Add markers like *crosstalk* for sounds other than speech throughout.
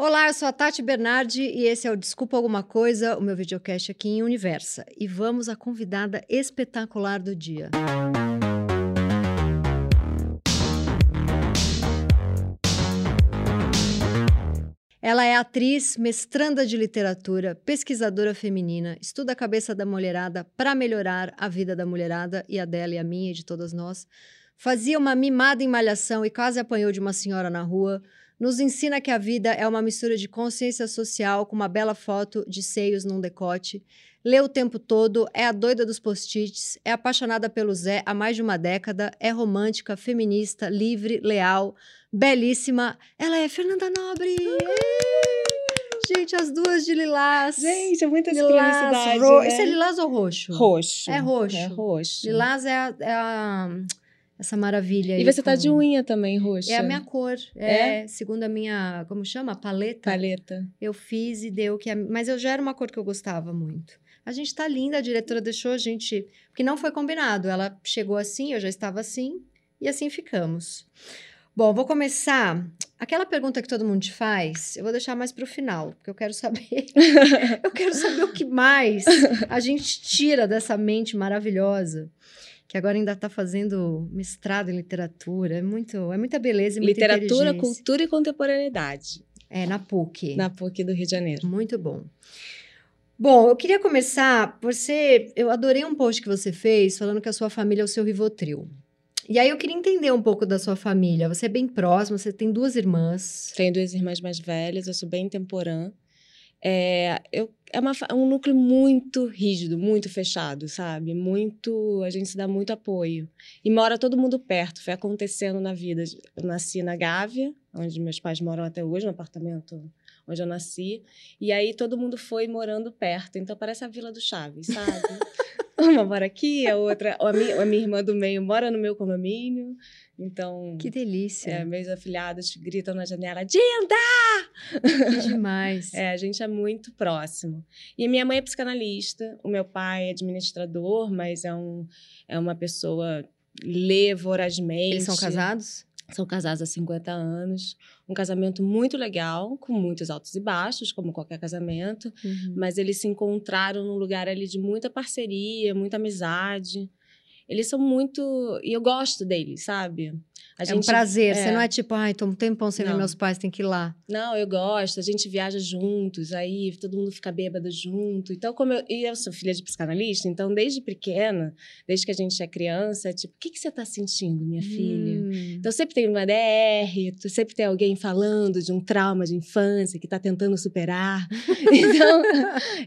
Olá, eu sou a Tati Bernardi e esse é o Desculpa Alguma Coisa, o meu videocast aqui em Universa. E vamos à convidada espetacular do dia. Ela é atriz, mestranda de literatura, pesquisadora feminina, estuda a cabeça da mulherada para melhorar a vida da mulherada e a dela e a minha e de todas nós. Fazia uma mimada em malhação e quase apanhou de uma senhora na rua nos ensina que a vida é uma mistura de consciência social com uma bela foto de seios num decote. Lê o tempo todo, é a doida dos post-its, é apaixonada pelo Zé há mais de uma década, é romântica, feminista, livre, leal, belíssima. Ela é Fernanda Nobre! Gente, as duas de lilás. Gente, é muita lilás, ro... né? Esse é lilás ou roxo? Roxo. É roxo. É roxo. Lilás é a, é a essa maravilha aí. E você com... tá de unha também, roxa. É a minha cor. É, é, segundo a minha, como chama? Paleta. Paleta. Eu fiz e deu que... A... Mas eu já era uma cor que eu gostava muito. A gente tá linda, a diretora deixou a gente... Porque não foi combinado. Ela chegou assim, eu já estava assim. E assim ficamos. Bom, vou começar. Aquela pergunta que todo mundo te faz, eu vou deixar mais para o final, porque eu quero saber. *laughs* eu quero saber o que mais a gente tira dessa mente maravilhosa que agora ainda está fazendo mestrado em literatura. É, muito, é muita beleza e muita Literatura, cultura e contemporaneidade. É, na PUC. Na PUC do Rio de Janeiro. Muito bom. Bom, eu queria começar. Você, eu adorei um post que você fez falando que a sua família é o seu Rivotril. E aí eu queria entender um pouco da sua família. Você é bem próxima, você tem duas irmãs. Tenho duas irmãs mais velhas, eu sou bem temporã. É, eu, é uma, um núcleo muito rígido, muito fechado, sabe? Muito. A gente se dá muito apoio. E mora todo mundo perto, foi acontecendo na vida. Eu nasci na Gávea, onde meus pais moram até hoje, no apartamento onde eu nasci. E aí todo mundo foi morando perto. Então parece a Vila do Chaves, sabe? *laughs* *laughs* Uma mora aqui, a outra, a minha, a minha irmã do meio mora no meu condomínio. Então. Que delícia. É, meus afilhados gritam na janela: Dinda! Que demais. *laughs* é, a gente é muito próximo. E minha mãe é psicanalista, o meu pai é administrador, mas é, um, é uma pessoa lê vorazmente. Eles são casados? São casados há 50 anos. Um casamento muito legal, com muitos altos e baixos, como qualquer casamento. Uhum. Mas eles se encontraram num lugar ali de muita parceria, muita amizade. Eles são muito. E eu gosto deles, sabe? A é gente, um prazer. É... Você não é tipo, ai, tô um tempão sem não. ver meus pais, tem que ir lá. Não, eu gosto. A gente viaja juntos, aí todo mundo fica bêbado junto. Então, como eu. E eu sou filha de psicanalista, então desde pequena, desde que a gente é criança, é tipo, o que, que você tá sentindo, minha filha? Hum. Então sempre tem uma DR, sempre tem alguém falando de um trauma de infância que tá tentando superar. *laughs* então,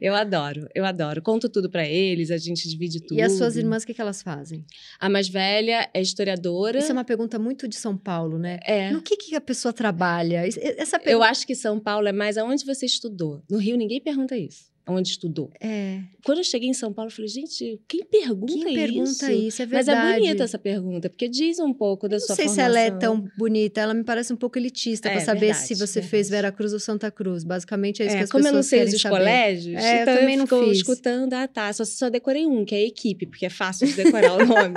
eu adoro, eu adoro. Conto tudo para eles, a gente divide tudo. E as suas irmãs, o que, que elas fazem? A mais velha é historiadora. Isso é uma pergunta muito muito de São Paulo, né? É. No que, que a pessoa trabalha? Essa pergunta... Eu acho que São Paulo é mais aonde você estudou. No Rio, ninguém pergunta isso onde estudou. É. Quando eu cheguei em São Paulo, eu falei, gente, quem pergunta quem isso? pergunta isso? É verdade. Mas é bonita essa pergunta, porque diz um pouco da sua formação. Não sei se ela é tão bonita, ela me parece um pouco elitista é, para saber verdade, se você verdade. fez Vera Cruz ou Santa Cruz. Basicamente é isso é, que as como pessoas querem saber. Como eu não sei dos colégios, é, então eu também eu não fiz. escutando, ah tá, só, só decorei um, que é a equipe, porque é fácil de decorar o *laughs* nome.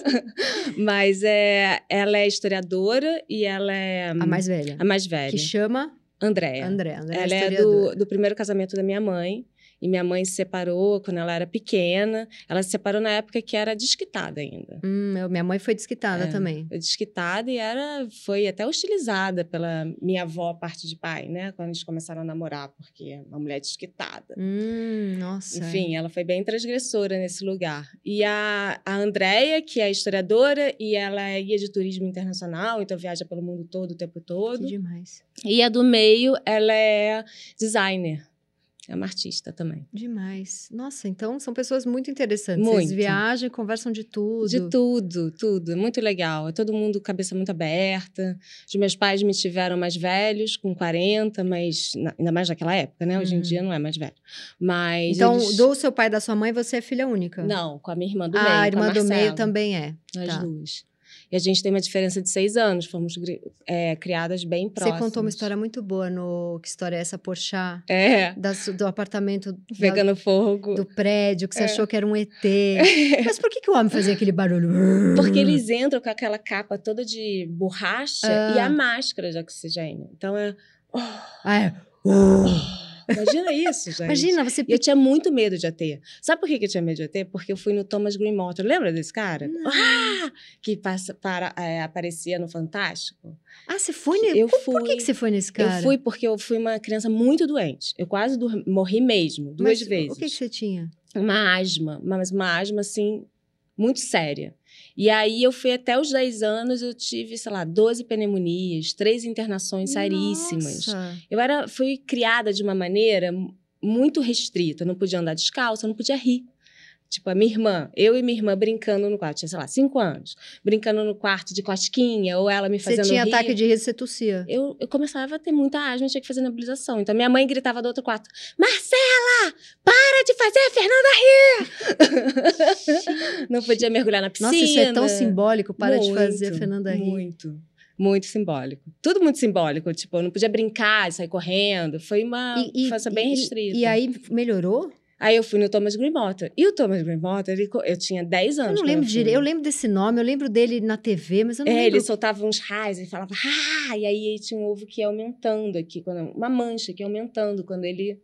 *laughs* Mas é, ela é historiadora e ela é... A mais velha. A mais velha. Que chama... Andréa. Andréa. Andréa ela é do, do primeiro casamento da minha mãe. E minha mãe se separou quando ela era pequena. Ela se separou na época que era desquitada ainda. Hum, eu, minha mãe foi desquitada é, também. Foi desquitada e era, foi até hostilizada pela minha avó, parte de pai, né? Quando eles começaram a namorar, porque é uma mulher desquitada. Hum, nossa. Enfim, ela foi bem transgressora nesse lugar. E a, a Andrea, que é historiadora, e ela é guia de turismo internacional, então viaja pelo mundo todo o tempo todo. Que demais. E a do meio, ela é designer. É uma artista também. Demais. Nossa, então são pessoas muito interessantes. Muito. Vocês viajam, conversam de tudo. De tudo, tudo. É muito legal. É todo mundo cabeça muito aberta. Os meus pais me tiveram mais velhos, com 40, mas ainda mais naquela época, né? Hoje em dia não é mais velho. Mas. Então, eles... do seu pai e da sua mãe, você é filha única? Não, com a minha irmã do ah, meio. Ah, a irmã a do meio também é. As tá. duas. E a gente tem uma diferença de seis anos, fomos é, criadas bem próximas. Você contou uma história muito boa no Que História é essa, Porchat? É. Da, do apartamento... Pegando da, fogo. Do prédio, que você é. achou que era um ET. *laughs* Mas por que, que o homem fazia aquele barulho? Porque eles entram com aquela capa toda de borracha ah. e a máscara de oxigênio. Então, é... Ah, é. Uh. Imagina isso, gente. Imagina, você. E eu tinha muito medo de ET. Sabe por que eu tinha medo de ET? Porque eu fui no Thomas Green Motor. Lembra desse cara? Ah! Que passa, para, é, aparecia no Fantástico. Ah, você foi nele? Eu por, por que, fui. que você foi nesse cara? Eu fui porque eu fui uma criança muito doente. Eu quase morri mesmo, duas Mas vezes. O que, que você tinha? Uma asma, mas uma asma, assim, muito séria. E aí eu fui até os 10 anos, eu tive, sei lá, 12 pneumonias, três internações seríssimas. Nossa. Eu era, fui criada de uma maneira mu- muito restrita. Eu não podia andar descalça, eu não podia rir. Tipo, a minha irmã, eu e minha irmã brincando no quarto, tinha, sei lá, cinco anos, brincando no quarto de cosquinha, ou ela me Você fazendo tinha rir. ataque de riso, você tossia. Eu, eu começava a ter muita asma, tinha que fazer nebulização. Então, minha mãe gritava do outro quarto, Marcela, para de fazer a Fernanda rir! *laughs* não podia mergulhar na piscina. Nossa, isso é tão simbólico. Para de Muito, fazer a Fernanda rir. Muito. Muito simbólico. Tudo muito simbólico. Tipo, eu não podia brincar, sair correndo. Foi uma infância bem e- restrita. E aí melhorou? Aí eu fui no Thomas Green. E o Thomas Green ele, eu tinha 10 Eu anos. não quando lembro direito. Eu lembro desse nome, eu lembro dele na TV, mas eu não É, lembro. ele soltava uns raios e falava, ah! E aí tinha um ovo que ia aumentando aqui, quando, uma mancha que ia aumentando quando ele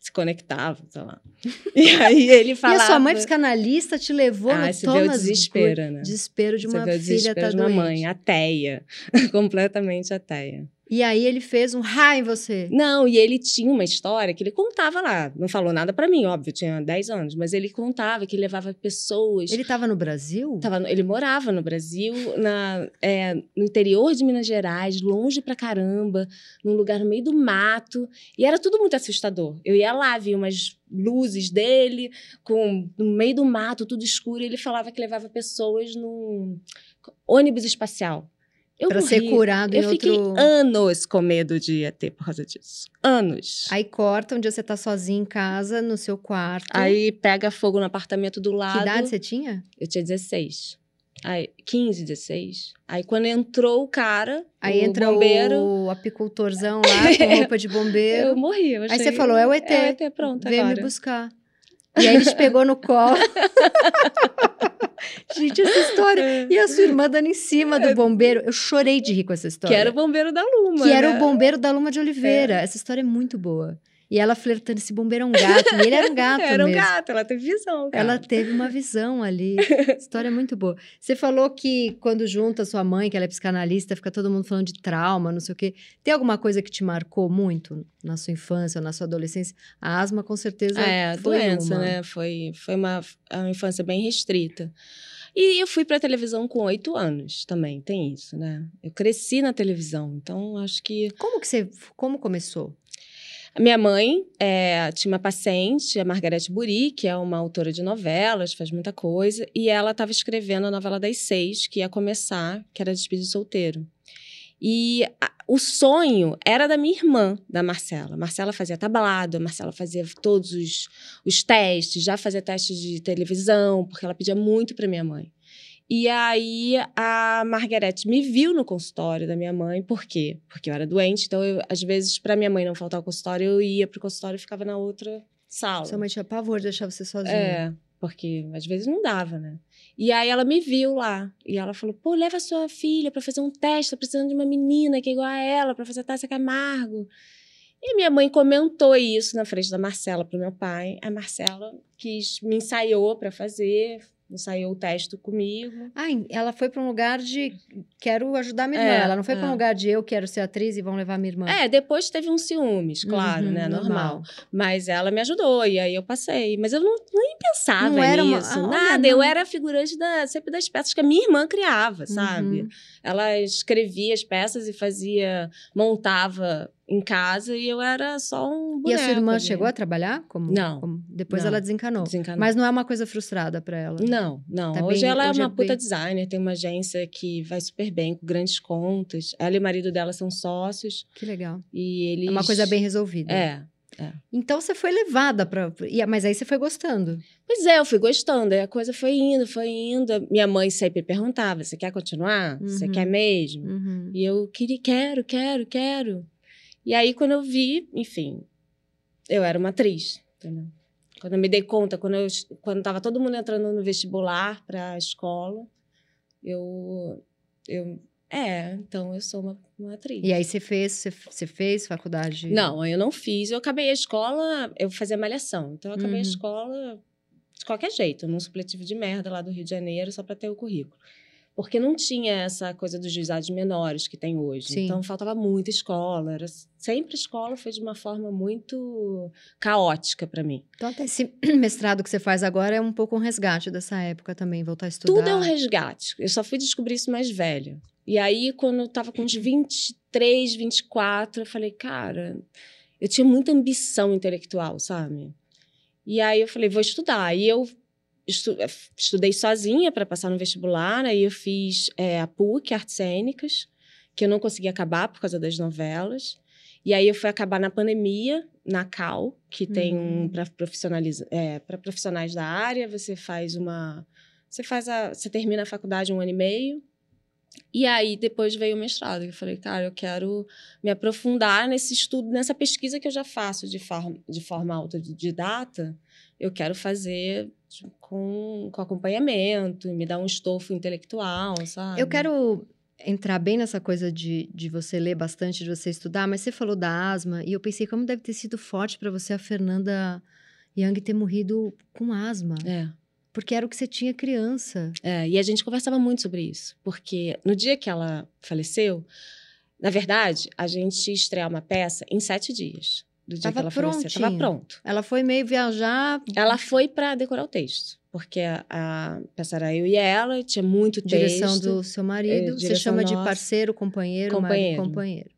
se conectava, sei lá. *laughs* E aí ele E falava. a sua mãe psicanalista te levou ah, no você vê o Thomas desespero, Good- né? Desespero de Você uma vê o filha desespero tá de uma doente. mãe, ateia. *laughs* Completamente ateia. E aí ele fez um raio em você. Não, e ele tinha uma história que ele contava lá. Não falou nada pra mim, óbvio, tinha 10 anos, mas ele contava que ele levava pessoas. Ele tava no Brasil? Tava no- ele morava no Brasil, na, é, no interior de Minas Gerais, longe pra caramba, num lugar no meio do mato. E era tudo muito assustador. Eu ia lá, via umas luzes dele, com, no meio do mato, tudo escuro, e ele falava que levava pessoas num ônibus espacial. Eu Pra ser morri. curado Eu fiquei outro. anos com medo de ET por causa disso. Anos. Aí corta, um dia você tá sozinha em casa, no seu quarto. Aí pega fogo no apartamento do Que lado. idade você tinha? Eu tinha 16. Aí, 15, 16. Aí quando entrou o cara, Aí o entra bombeiro, o apicultorzão *laughs* lá com roupa de bombeiro. eu morri. Eu Aí achei- você falou, é o ET. É o ET, pronto, Veio agora. me buscar. E aí ele te pegou no colo. *laughs* Gente, essa história. É. E a sua irmã dando em cima do bombeiro. Eu chorei de rir com essa história. Que era o bombeiro da Luma. Que era né? o bombeiro da Luma de Oliveira. Essa história é muito boa. E ela flertando, esse bombeiro é um gato. E ele era um *laughs* gato Era um mesmo. gato, ela teve visão. Cara. Ela teve uma visão ali. *laughs* História muito boa. Você falou que quando junta sua mãe, que ela é psicanalista, fica todo mundo falando de trauma, não sei o quê. Tem alguma coisa que te marcou muito na sua infância ou na sua adolescência? A asma, com certeza, É, a foi doença, uma. né? Foi, foi uma, uma infância bem restrita. E eu fui pra televisão com oito anos também, tem isso, né? Eu cresci na televisão, então acho que Como que você... Como começou? A minha mãe é, tinha uma paciente, a Margarete Buri, que é uma autora de novelas, faz muita coisa, e ela estava escrevendo a novela das seis, que ia começar, que era Despedido Solteiro. E a- o sonho era da minha irmã, da Marcela. Marcela fazia tablado, Marcela fazia todos os, os testes, já fazia testes de televisão, porque ela pedia muito para minha mãe. E aí a Margarete me viu no consultório da minha mãe, por quê? Porque eu era doente, então eu, às vezes para minha mãe não faltar o consultório, eu ia pro consultório e ficava na outra sala. Sua mãe tinha pavor de deixar você sozinha. É, porque às vezes não dava, né? E aí ela me viu lá e ela falou: "Pô, leva a sua filha para fazer um teste, tá precisando de uma menina que é igual a ela para fazer Tássia Camargo". E minha mãe comentou isso na frente da Marcela pro meu pai. A Marcela quis me ensaiou para fazer, ensaiou o teste comigo. Ah, ela foi para um lugar de quero ajudar minha irmã. É, ela não foi para um é. lugar de eu quero ser atriz e vão levar minha irmã. É, depois teve uns ciúmes, claro, Uhum, né? Normal. Mas ela me ajudou e aí eu passei. Mas eu não, nem pensava Não era uma- nisso, ah, olha, nada. Eu não. era figurante da, sempre das peças que a minha irmã criava, sabe? Uhum. Ela escrevia as peças e fazia, montava em casa e eu era só um boneco. E a sua irmã ali. chegou a trabalhar? Como, Não. como- Depois Não. ela desencanou. Desencanou. Mas não é uma coisa frustrada para ela. Não, não. Tá hoje bem- ela hoje é é uma puta bem- designer, tem uma agência que vai super bem, com grandes contas. Ela e o marido dela são sócios Que legal. e eles... É uma coisa bem resolvida. É, Então você foi levada para. Mas aí você foi gostando. Pois é, eu fui gostando. Aí a coisa foi indo, foi indo. Minha mãe sempre perguntava: você quer continuar? Você Uhum. quer mesmo? Uhum. E eu queria, quero, quero, quero. E aí, quando eu vi, enfim, eu era uma atriz, entendeu? Quando eu me dei conta, quando eu quando estava todo mundo entrando no vestibular para a escola, eu, eu É, então eu sou uma, uma atriz. E aí você fez, você, você fez faculdade? Não, eu não fiz. Eu acabei a escola, eu fazia malhação. Então eu acabei Uhum. a escola de qualquer jeito, num supletivo de merda lá do Rio de Janeiro, só para ter o currículo. Porque não tinha essa coisa dos juizados menores que tem hoje. Sim. Então faltava muita escola. Era, sempre a escola foi de uma forma muito caótica para mim. Então até esse *clears throat* mestrado que você faz agora é um pouco um resgate dessa época também, voltar a estudar. Tudo é um resgate. Eu só fui descobrir isso mais velha. E aí, quando eu tava com uns *clears throat* 23, 24, eu falei, cara, eu tinha muita ambição intelectual, sabe? E aí eu falei, vou estudar. E eu estu- eh, estudei sozinha para passar no vestibular. Aí eu fiz eh, a PUC, Artes Cênicas, que eu não consegui acabar por causa das novelas. E aí eu fui acabar na pandemia, na Cal, que tem um Hum. para profissionaliza, é, profissionais da área. Você faz uma, você faz a, você termina a faculdade um ano e meio. E aí depois veio o mestrado. Eu falei, cara, eu quero me aprofundar nesse estudo, nessa pesquisa que eu já faço de forma, de forma autodidata. Eu quero fazer com, com acompanhamento, me dar um estofo intelectual, sabe? Eu quero entrar bem nessa coisa de, de você ler bastante, de você estudar, mas você falou da asma e eu pensei como deve ter sido forte para você a Fernanda Young ter morrido com asma, É. porque era o que você tinha criança. É, e a gente conversava muito sobre isso, porque no dia que ela faleceu, na verdade, a gente ia estrear uma peça em sete dias. Do dia Tava que ela faleceu. Tava prontinho. pronto. Ela foi meio viajar, Ela foi para decorar o texto, porque a, a era eu e ela, tinha muito direção texto. do seu marido, É, você direção chama de nossa. parceiro, companheiro, Companheiro. marido, companheiro.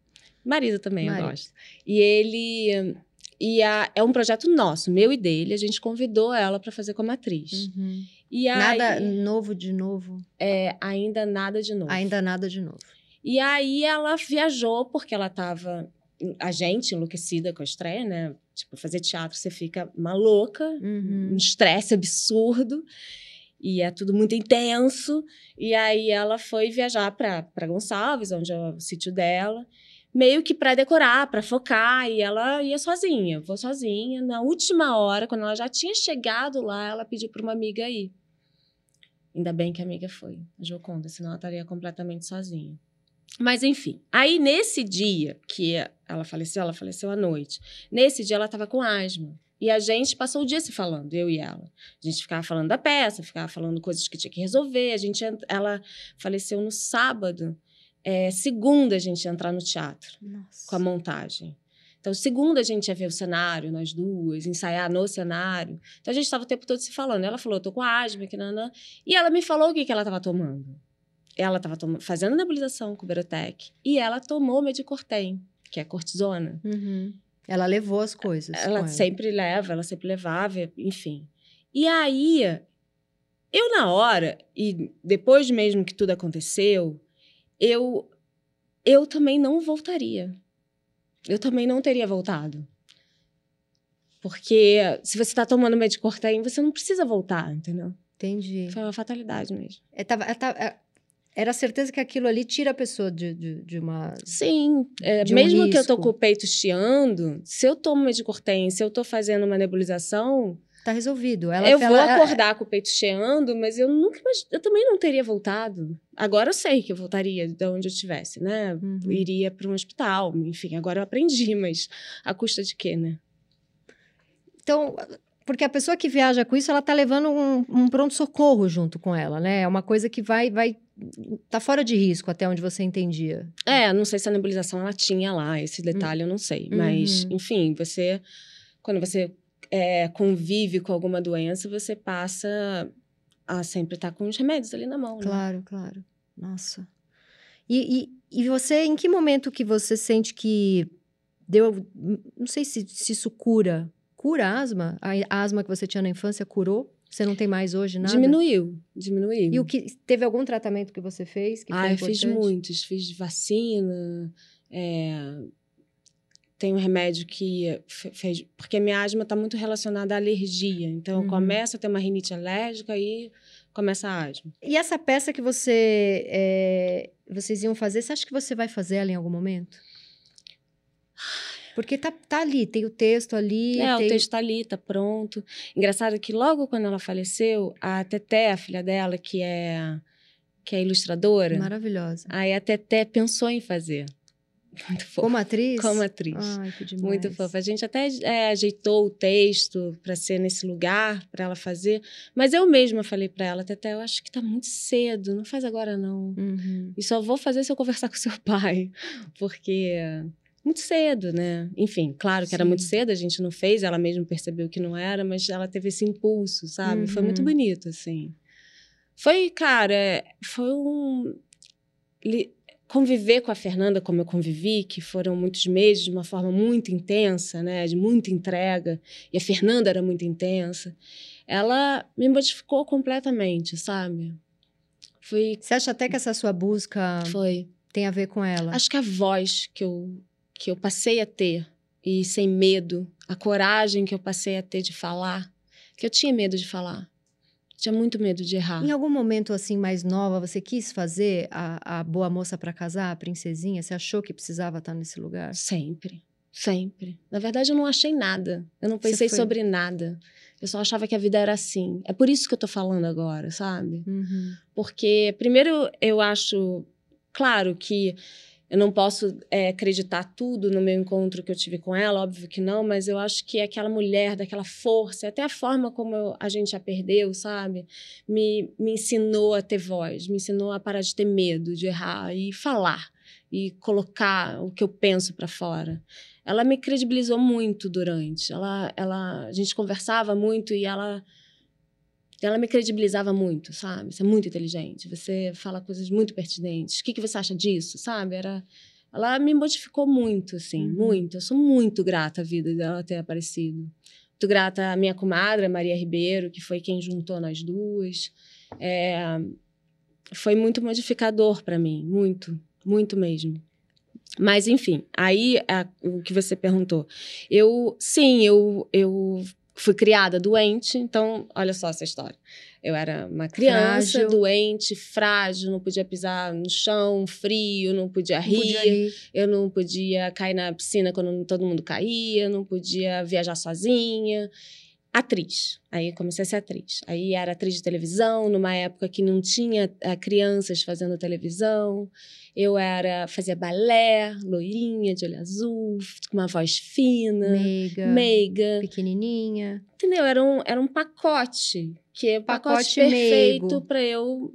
Marido também, Marido. eu gosto. E ele. E a- é um projeto nosso, meu e dele. A gente convidou ela para fazer como atriz. Uhum. E aí, Nada novo de novo, é, ainda nada de novo. ainda nada de novo. E aí ela viajou porque ela tava a gente enlouquecida com a estreia, né? Tipo, fazer teatro você fica maluca, Uhum. um estresse absurdo. E é tudo muito intenso. E aí ela foi viajar para Gonçalves, onde é o sítio dela, meio que para decorar, para focar. E ela ia sozinha, vou sozinha. Na última hora, quando ela já tinha chegado lá, ela pediu para uma amiga ir. Ainda bem que a amiga foi, a Joconda, senão ela estaria completamente sozinha. Mas enfim, aí nesse dia que ela faleceu, ela faleceu à noite. Nesse dia ela estava com asma. E a gente passou o dia se falando, eu e ela. A gente ficava falando da peça, ficava falando coisas que tinha que resolver. A gente, ent- ela faleceu no sábado. É, segunda a gente ia entrar no teatro Nossa. com a montagem. Então, segunda a gente ia ver o cenário, nós duas, ensaiar no cenário. Então, a gente estava o tempo todo se falando. Ela falou, eu tô com asma, que nanã. E ela me falou o que, que ela estava tomando. Ela estava fazendo nebulização com o Berotec. E ela tomou Medicortem, que é cortisona. Uhum. Ela levou as coisas. com Ela sempre leva, ela sempre levava, enfim. E aí, eu na hora, e depois mesmo que tudo aconteceu, eu, eu também não voltaria. Eu também não teria voltado. Porque se você está tomando Medicortem, você não precisa voltar, entendeu? Entendi. Foi uma fatalidade mesmo. É, tava- é, tava- é, era a certeza que aquilo ali tira a pessoa de, de, de uma. Sim, é, De um mesmo que eu tô com o peito chiando, se eu tomo Medicortem, se eu tô fazendo uma nebulização, Tá resolvido. Ela, eu vou ela- ela- acordar com o peito cheando, mas eu nunca imag- eu também não teria voltado. Agora eu sei que eu voltaria de onde eu estivesse, né? Uhum. Iria para um hospital, enfim, agora eu aprendi, *laughs* mas a custa de quê, né? Então, porque a pessoa que viaja com isso, ela tá levando um, um pronto-socorro junto com ela, né? É uma coisa que vai, vai. Tá fora de risco, até onde você entendia. É, não sei se a nebulização ela tinha lá, esse detalhe eu não sei. Mas, Uhum. enfim, você. Quando você é, convive com alguma doença, você passa a sempre estar com os remédios ali na mão, né? Claro, claro. Nossa. E, e, e você, em que momento que você sente que deu. Não sei se, se isso cura. Cura a asma? A asma que você tinha na infância curou? Você não tem mais hoje nada? Diminuiu, diminuiu. E o que teve algum tratamento que você fez que Ah, eu fiz muitos. Fiz vacina. é, Tem um remédio que fe- fez. Porque minha asma está muito relacionada à alergia. Então, Uhum. eu começo a ter uma rinite alérgica e começa a asma. E essa peça que você é, vocês iam fazer, você acha que você vai fazer ela em algum momento? Porque tá, tá ali, tem o texto ali. É, tem... o texto tá ali, tá pronto. Engraçado que logo quando ela faleceu, a Teté, a filha dela, que é que é ilustradora. Maravilhosa. Aí a Teté pensou em fazer. Muito fofa. Como atriz? Como atriz. Ai, que demais. Muito fofa. A gente até é, ajeitou o texto para ser nesse lugar, para ela fazer. Mas eu mesma falei para ela, Teté, eu acho que tá muito cedo, não faz agora não. Uhum. E só vou fazer se eu conversar com seu *laughs* pai. Porque muito cedo, né? Enfim, claro que era Sim. muito cedo, a gente não fez, ela mesma percebeu que não era, mas ela teve esse impulso, sabe? Foi muito Uhum. bonito, assim. Foi, cara, foi um. Conviver com a Fernanda como eu convivi, que foram muitos meses de uma forma muito intensa, né? De muita entrega, e a Fernanda era muito intensa. Ela me modificou completamente, sabe? Foi. Você acha até que essa sua busca Foi. tem a ver com ela? Acho que a voz que eu, que eu passei a ter, e sem medo, a coragem que eu passei a ter de falar, que eu tinha medo de falar. Tinha muito medo de errar. Em algum momento assim mais nova, você quis fazer a, a boa moça para casar, a princesinha? Você achou que precisava estar nesse lugar? Sempre. Sempre. Na verdade, eu não achei nada. Eu não pensei foi- sobre nada. Eu só achava que a vida era assim. É por isso que eu tô falando agora, sabe? Uhum. Porque, primeiro, eu acho. Claro que eu não posso é, acreditar tudo no meu encontro que eu tive com ela, óbvio que não, mas eu acho que aquela mulher, daquela força, até a forma como eu- a gente a perdeu, sabe? Me, me ensinou a ter voz, me ensinou a parar de ter medo de errar e falar e colocar o que eu penso para fora. Ela me credibilizou muito durante. Ela, ela, a gente conversava muito e ela ela me credibilizava muito, sabe? Você é muito inteligente, você fala coisas muito pertinentes. O que, que você acha disso, sabe? Era, ela me modificou muito, assim, Uhum. muito. Eu sou muito grata à vida dela ter aparecido. Muito grata à minha comadre, Maria Ribeiro, que foi quem juntou nós duas. É, foi muito modificador para mim, muito, muito mesmo. Mas, enfim, aí a- o que você perguntou. Eu, sim, eu, eu fui criada doente, então, olha só essa história. Eu era uma criança Frágil. doente, frágil, não podia pisar no chão, frio, não podia Não rir, podia rir. eu não podia cair na piscina quando todo mundo caía, não podia viajar sozinha. Atriz. Aí comecei a ser atriz. Aí era atriz de televisão, numa época que não tinha eh, crianças fazendo televisão. Eu era fazia balé, loirinha, de olho azul, com uma voz fina, Meiga, meiga. pequenininha. Entendeu? Era um, era um pacote, que é o pacote, Pacote perfeito para eu,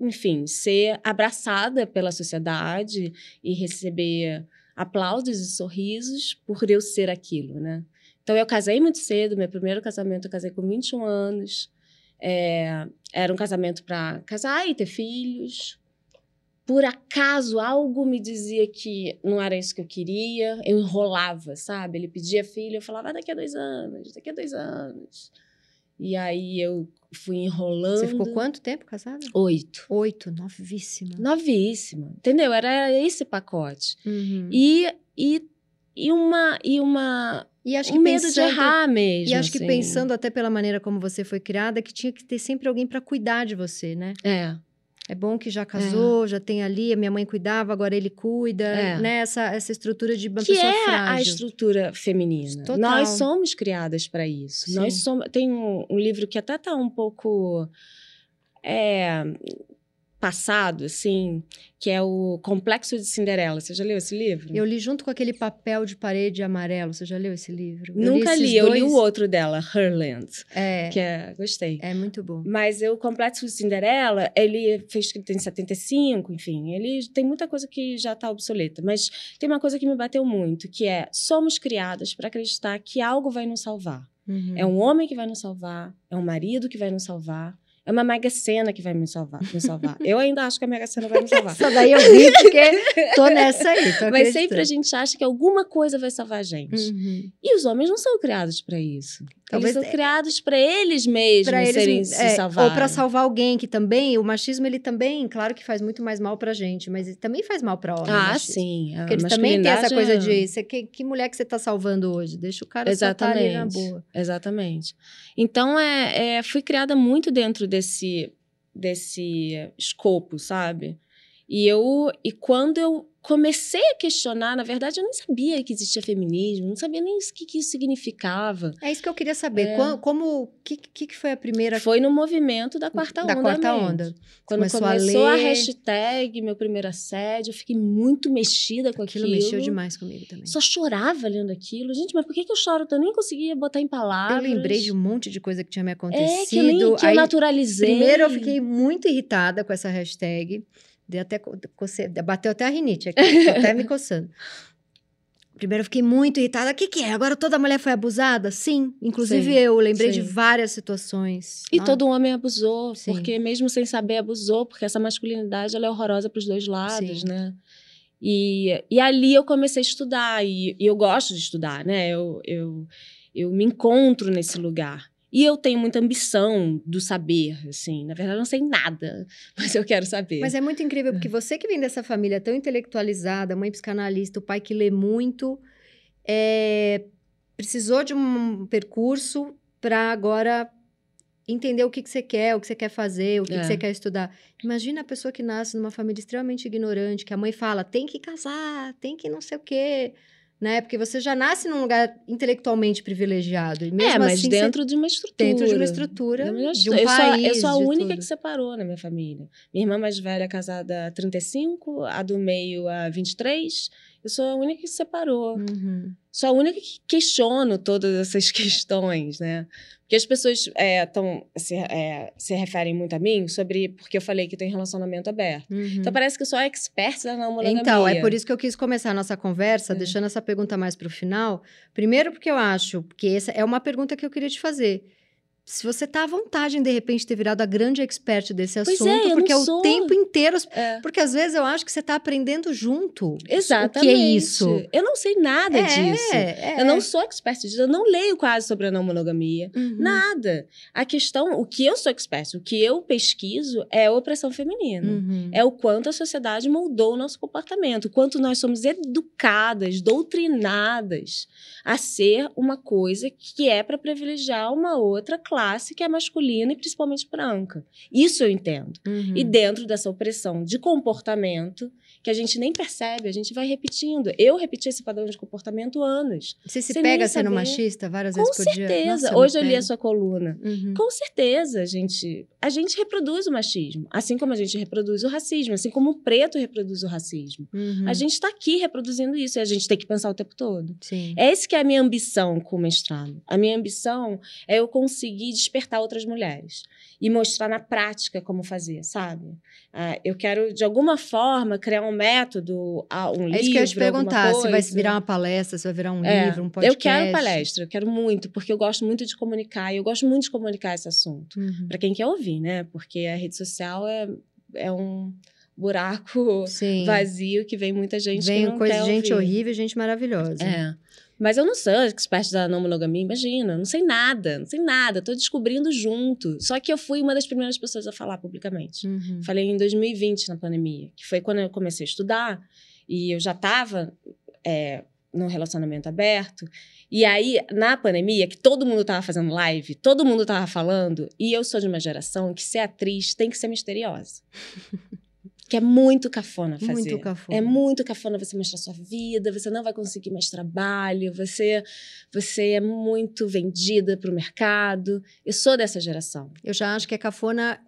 enfim, ser abraçada pela sociedade e receber aplausos e sorrisos por eu ser aquilo, né? Então, eu casei muito cedo, meu primeiro casamento eu casei com 21 anos. É, era um casamento para casar e ter filhos. Por acaso, algo me dizia que não era isso que eu queria. Eu enrolava, sabe? Ele pedia filho, eu falava, ah, daqui a dois anos, daqui a dois anos. E aí eu fui enrolando. Você ficou quanto tempo casada? Oito. Oito, novíssima. Novíssima, entendeu? Era esse pacote. Uhum. E, e, e uma... E uma E acho um que medo pensando, de errar mesmo. E acho que assim. pensando até pela maneira como você foi criada, que tinha que ter sempre alguém para cuidar de você, né? É, É bom que já casou, já tem ali, a minha mãe cuidava, agora ele cuida, É. né? Essa, essa estrutura de uma que pessoa é a frágil. estrutura feminina. Total. Nós somos criadas para isso. Sim. Nós somos. Tem um, um livro que até tá um pouco é, passado, assim, que é o Complexo de Cinderela. Você já leu esse livro? Eu li junto com aquele papel de parede amarelo. Você já leu esse livro? Eu Nunca esses li. Eu li o outro dela, Herland, É, que é gostei. é muito bom. Mas o Complexo de Cinderela, ele foi escrito em 75, enfim, ele tem muita coisa que já está obsoleta. Mas tem uma coisa que me bateu muito, que é somos criadas para acreditar que algo vai nos salvar. Uhum. É um homem que vai nos salvar, é um marido que vai nos salvar, é uma mega cena que vai me salvar. Me salvar. eu ainda acho que a mega cena vai me salvar. Essa daí eu vi porque *laughs* tô nessa aí. Tô Mas sempre a gente acha que alguma coisa vai salvar a gente. Uhum. E os homens não são criados para isso. Talvez eles é- são criados para eles mesmos Pra eles, serem é, se salvar. Ou para salvar alguém, que também, o machismo, ele também, claro que faz muito mais mal pra gente, mas ele também faz mal pra homem. Ah, sim. Porque eles também têm essa coisa é- de você, que, que mulher que você tá salvando hoje? Deixa o cara ali na Exatamente. boa. Exatamente. Então, é, é, fui criada muito dentro desse, desse escopo, sabe? E eu e quando eu comecei a questionar, na verdade, eu nem sabia que existia feminismo, não sabia nem o que, que isso significava. É isso que eu queria saber. É. Como, o que, que foi a primeira? Foi no movimento da quarta onda. Da quarta mesmo. onda. Quando começou, começou a, a, hashtag, meu primeiro assédio, eu fiquei muito mexida com aquilo. Aquilo mexeu demais comigo também. Só chorava lendo aquilo. Gente, mas por que, que eu choro? Eu nem conseguia botar em palavras. Eu lembrei de um monte de coisa que tinha me acontecido. É, que eu, nem, que eu naturalizei. Primeiro eu fiquei muito irritada com essa hashtag. Dei até coce... bateu até a rinite aqui, até me coçando. *laughs* Primeiro eu fiquei muito irritada. O que, que é? Agora toda mulher foi abusada? Sim. Inclusive sim, eu lembrei sim. de várias situações. E todo homem abusou, sim. porque mesmo sem saber abusou, porque essa masculinidade ela é horrorosa para os dois lados, né? E, e ali eu comecei a estudar, e, e eu gosto de estudar, né? Eu, eu, eu me encontro nesse lugar. E eu tenho muita ambição do saber, assim. Na verdade, eu não sei nada, *laughs* mas eu quero saber. Mas é muito incrível, porque você que vem dessa família tão intelectualizada, mãe psicanalista, o pai que lê muito, é, precisou de um percurso para agora entender o que, que você quer, o que você quer fazer, o que, é. que você quer estudar. Imagina a pessoa que nasce numa família extremamente ignorante, que a mãe fala, tem que casar, tem que não sei o quê né? Porque você já nasce num lugar intelectualmente privilegiado. E mesmo é, mas assim, dentro de uma estrutura. Dentro de uma estrutura, de um eu país. Sou, eu sou a única tudo. que separou na minha família. Minha irmã mais velha é casada há 35, a do meio há 23. Eu sou a única que separou. Uhum. Sou a única que questiono todas essas *laughs* questões, né? Porque as pessoas é, tão, se, é, se referem muito a mim sobre porque eu falei que tem relacionamento aberto. Uhum. Então parece que eu sou a expert da monogamia. Então, é por isso que eu quis começar a nossa conversa, é. deixando essa pergunta mais para o final. Primeiro, porque eu acho que essa é uma pergunta que eu queria te fazer se você tá à vontade em de repente ter virado a grande expert desse pois assunto, é, porque é o tempo inteiro. É. Porque às vezes eu acho que você tá aprendendo junto. Exatamente. O que é isso? Eu não sei nada é, disso. É. Eu não sou expert disso. Eu não leio quase sobre a não monogamia. Uhum. Nada. A questão, o que eu sou expert, o que eu pesquiso é a opressão feminina. Uhum. É o quanto a sociedade moldou o nosso comportamento, o quanto nós somos educadas, doutrinadas a ser uma coisa que é para privilegiar uma outra classe que é masculina e principalmente branca. Isso eu entendo. Uhum. E dentro dessa opressão de comportamento, que a gente nem percebe, a gente vai repetindo. Eu repeti esse padrão de comportamento anos. Você se pega sendo saber. machista várias vezes Com por certeza. dia? Nossa, Hoje eu li a sua coluna. Uhum. Com certeza, gente, a gente reproduz o machismo, assim como a gente reproduz o racismo, assim como o preto reproduz o racismo. Uhum. A gente está aqui reproduzindo isso e a gente tem que pensar o tempo todo. Sim. É esse que é a minha ambição com o mestrado. A minha ambição é eu conseguir despertar outras mulheres e mostrar na prática como fazer, sabe? Ah, eu quero, de alguma forma, criar um método, um livro. É isso que eu ia te perguntar: se vai virar uma palestra, se vai virar um é, livro, um podcast. Eu quero palestra, eu quero muito, porque eu gosto muito de comunicar, e eu gosto muito de comunicar esse assunto. Uhum. Para quem quer ouvir, né? Porque a rede social é, é um buraco Sim. vazio que vem muita gente vem que não coisa quer de gente ouvir. horrível e gente maravilhosa. É. Mas eu não sou expert da não monogamia, imagina. Não sei nada, não sei nada. Tô descobrindo junto. Só que eu fui uma das primeiras pessoas a falar publicamente. Uhum. Falei em 2020, na pandemia, que foi quando eu comecei a estudar. E eu já estava é, num relacionamento aberto. E aí, na pandemia, que todo mundo estava fazendo live, todo mundo estava falando. E eu sou de uma geração que ser atriz tem que ser misteriosa. *laughs* que é muito cafona fazer. Muito cafona. É muito cafona você mostrar sua vida, você não vai conseguir mais trabalho, você, você é muito vendida para o mercado. Eu sou dessa geração. Eu já acho que é cafona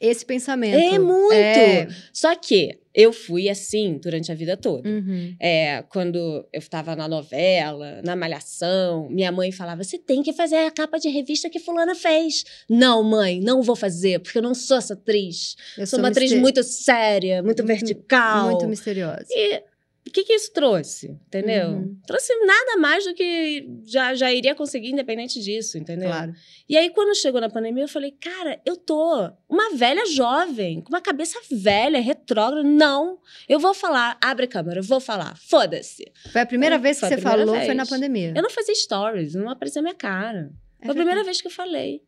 esse pensamento. É muito! É. Só que eu fui assim durante a vida toda. Uhum. É, quando eu estava na novela, na malhação, minha mãe falava: você tem que fazer a capa de revista que fulana fez. Não, mãe, não vou fazer, porque eu não sou essa atriz. Eu sou, uma atriz muito séria, muito, Muito- vertical. Muito misteriosa. E o que, que isso trouxe? Entendeu? Uhum. Trouxe nada mais do que já, já iria conseguir, independente disso, entendeu? Claro. E aí, quando chegou na pandemia, eu falei, cara, eu tô uma velha jovem, com uma cabeça velha, retrógrada. Não, eu vou falar, abre a câmera, eu vou falar, foda-se. Foi a primeira É, vez que você falou, vez. foi na pandemia. Eu não fazia stories, não aparecia minha cara. É Foi a primeira vez que eu falei.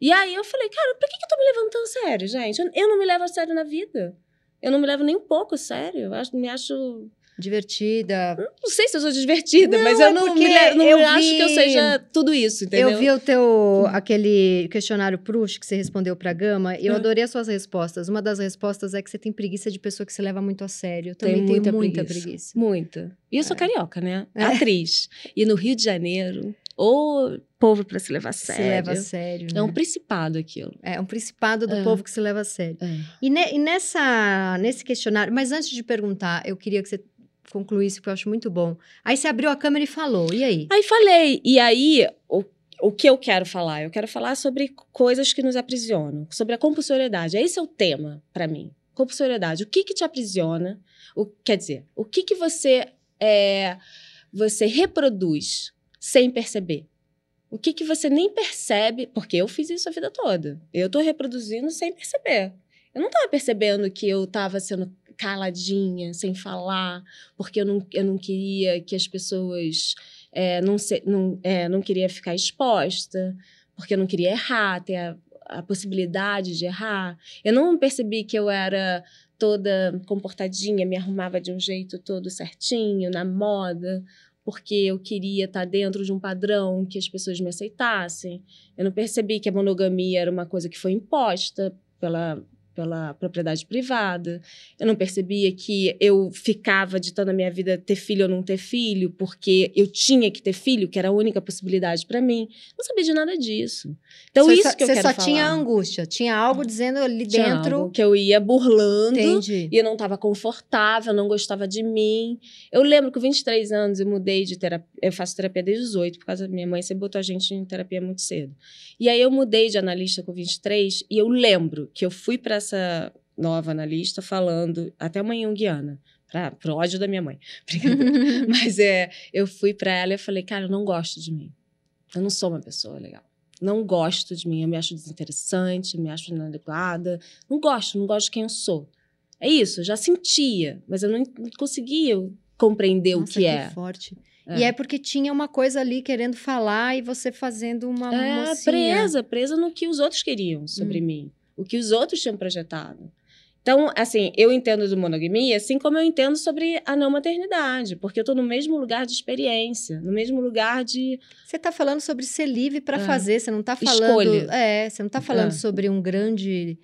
E aí eu falei, cara, por que, que eu tô me levando tão a sério, gente? Eu, eu não me levo a sério na vida. Eu não me levo nem um pouco a sério. Eu acho, me acho Divertida. Não sei se eu sou divertida, Não, mas é eu não, porque me, não eu acho que eu seja tudo isso, entendeu? Eu vi o teu aquele questionário Proust que você respondeu pra Gama e eu adorei as suas respostas. Uma das respostas é que você tem preguiça de pessoa que se leva muito a sério. Eu também Tenho tenho muita muita preguiça. preguiça. Muita. E eu sou carioca, né? É. Atriz. E no Rio de Janeiro, o povo pra se levar a Se sério. leva a sério. É um né? principado aquilo. É um principado do É. povo que se leva a sério. É. E, ne- e nessa, nesse questionário, mas antes de perguntar, eu queria que você concluísse, porque eu acho muito bom. Aí você abriu a câmera e falou, e aí? Aí falei, e aí, o, o que eu quero falar? Eu quero falar sobre coisas que nos aprisionam, sobre a compulsoriedade. Esse é o tema para mim. Compulsoriedade. O que que te aprisiona? O, quer dizer, o que que você é, você reproduz sem perceber? O que que você nem percebe? Porque eu fiz isso a vida toda. Eu tô reproduzindo sem perceber. Eu não tava percebendo que eu tava sendo caladinha, sem falar, porque eu não, eu não queria que as pessoas é, não, se, não, é, não queria ficar exposta, porque eu não queria errar, ter a, a possibilidade de errar. Eu não percebi que eu era toda comportadinha, me arrumava de um jeito todo certinho, na moda, porque eu queria estar dentro de um padrão que as pessoas me aceitassem. Eu não percebi que a monogamia era uma coisa que foi imposta pela pela propriedade privada. Eu não percebia que eu ficava ditando a minha vida ter filho ou não ter filho, porque eu tinha que ter filho, que era a única possibilidade para mim. Não sabia de nada disso. Então, Você isso só, que eu você quero só falar. tinha angústia, tinha algo dizendo ali Tinha dentro. algo que eu ia burlando. Entendi. E eu não estava confortável, não gostava de mim. Eu lembro que com 23 anos eu mudei de terapia. Eu faço terapia desde os 18, por causa da minha mãe sempre botou a gente em terapia muito cedo. E aí eu mudei de analista com 23 e eu lembro que eu fui para essa nova analista falando, até uma junguiana, pra, pro ódio da minha mãe. *laughs* *laughs* Mas é, eu fui para ela e falei, cara, eu não gosto de mim. Eu não sou uma pessoa legal. Não gosto de mim, eu me acho desinteressante, eu me acho inadequada. Não gosto, não gosto de quem eu sou. É isso, eu já sentia, mas eu não, não conseguia compreender Nossa, o que, é. forte. É. E é porque tinha uma coisa ali querendo falar e você fazendo uma É, mocinha. presa, presa no que os outros queriam sobre Hum. mim, o que os outros tinham projetado. Então, assim, eu entendo do monogamia assim como eu entendo sobre a não maternidade, porque eu tô no mesmo lugar de experiência, no mesmo lugar de. Você tá falando sobre ser livre para É. fazer, você não tá falando. Escolha. É, você não tá falando É. sobre um grande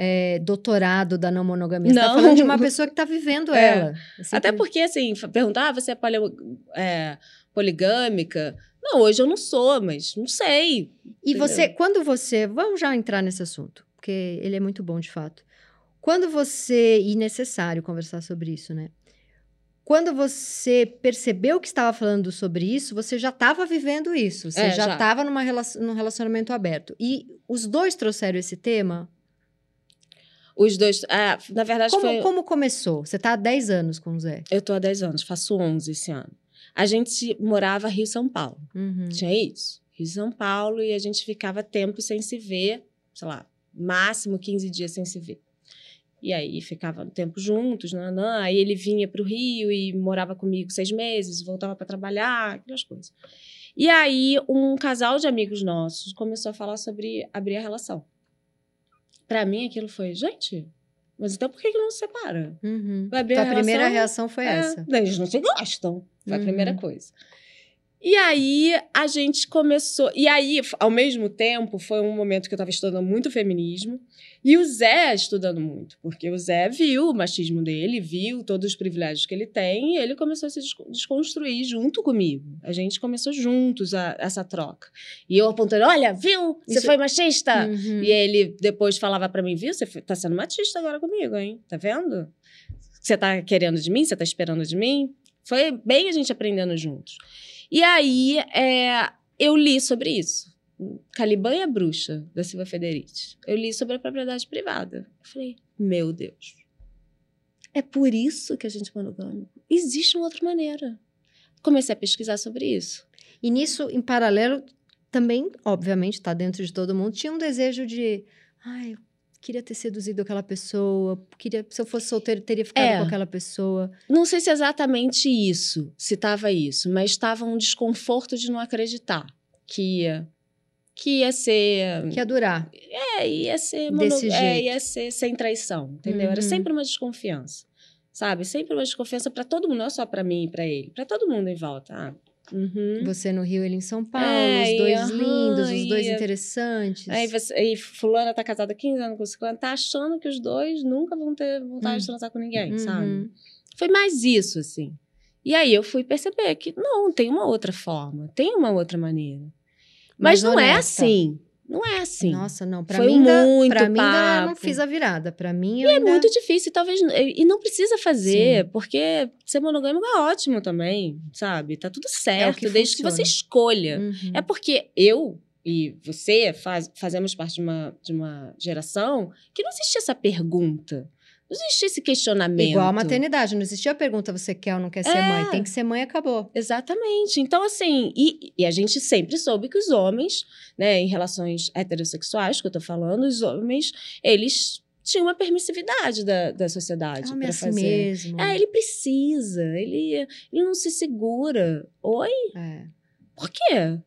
é, doutorado da não monogamia. Você tá Não. falando de uma pessoa que tá vivendo *laughs* É. ela. Assim, Até que- porque, assim, perguntar, ah, você é, é, poligâmica? Não, hoje eu não sou, mas não sei. E Entendeu? você, quando você. Vamos já entrar nesse assunto, porque ele é muito bom de fato. Quando você. E necessário conversar sobre isso, né? Quando você percebeu que estava falando sobre isso, você já estava vivendo isso. Você É, já estava numa num relacionamento aberto. E os dois trouxeram esse tema. Os dois. ah, na verdade, Como, foi. como começou? Você está há 10 anos com o Zé. Eu tô há 10 anos, faço 11 esse ano. A gente morava Rio São Paulo. Uhum. Tinha isso. Rio São Paulo e a gente ficava tempo sem se ver, sei lá, máximo 15 dias sem se ver. E aí ficava um tempo juntos, nanã. aí ele vinha para o Rio e morava comigo seis meses, voltava para trabalhar, aquelas coisas. E aí um casal de amigos nossos começou a falar sobre abrir a relação. Para mim aquilo foi, gente, mas então por que, que não se separa? Uhum. Abrir Tua a primeira relação? reação foi É, essa. Eles não se gostam. Foi a Uhum. primeira coisa. E aí a gente começou. E aí, ao mesmo tempo, foi um momento que eu estava estudando muito feminismo. E o Zé estudando muito, porque o Zé viu o machismo dele, viu todos os privilégios que ele tem, e ele começou a se desco- desconstruir junto comigo. A gente começou juntos a- essa troca. E eu apontando: olha, viu? Você Isso- foi machista? Uhum. E ele depois falava pra mim, viu? Você foi- tá sendo machista agora comigo, hein? Tá vendo? Você tá querendo de mim? Você tá esperando de mim? Foi bem a gente aprendendo juntos. E aí, é, eu li sobre isso. Caliban e a Bruxa, da Silva Federici. Eu li sobre a propriedade privada. Eu falei, meu Deus. É por isso que a gente é monogâmico. Existe uma outra maneira. Comecei a pesquisar sobre isso. E nisso, em paralelo, também, obviamente, está dentro de todo mundo, tinha um desejo de. Ai, eu queria ter seduzido aquela pessoa. Queria, se eu fosse solteiro, teria ficado É. com aquela pessoa. Não sei se é exatamente isso, se estava isso, mas estava um desconforto de não acreditar que ia, que ia ser. Que ia durar. É, ia ser, Desse é, jeito. ia ser sem traição, entendeu? Era Uhum. sempre uma desconfiança. sabe? Sempre uma desconfiança para todo mundo, não é só para mim e para ele, para todo mundo em volta. Ah, uhum. Você no Rio, ele em São Paulo, É, os dois e, lindos, os dois e- interessantes. Aí, você, aí fulana tá casada há 15 anos com ciclano, tá achando que os dois nunca vão ter vontade Hum. de transar com ninguém, Uhum. sabe? Foi mais isso, assim. E aí eu fui perceber que não, tem uma outra forma, tem uma outra maneira. Mas, Mais não é honesta. assim. Não é assim. Nossa, não, pra Foi mim, ainda, muito pra mim ainda não fiz a virada. Pra mim, eu É ainda... muito difícil, talvez. E não precisa fazer, Sim. porque ser monogâmico é ótimo também, sabe? Tá tudo certo, que desde que funciona. funciona. você escolha. Uhum. É porque eu e você faz- fazemos parte de uma, de uma geração que não existia essa pergunta. Não existia esse questionamento. Igual a maternidade, não existia a pergunta você quer ou não quer ser É. mãe. Tem que ser mãe, acabou. Exatamente. Então, assim, e, e a gente sempre soube que os homens, né, em relações heterossexuais, que eu tô falando, os homens, eles tinham uma permissividade da, da sociedade Homem para assim fazer. mesmo. É, ele precisa, ele, ele não se segura. Oi? É. Por quê?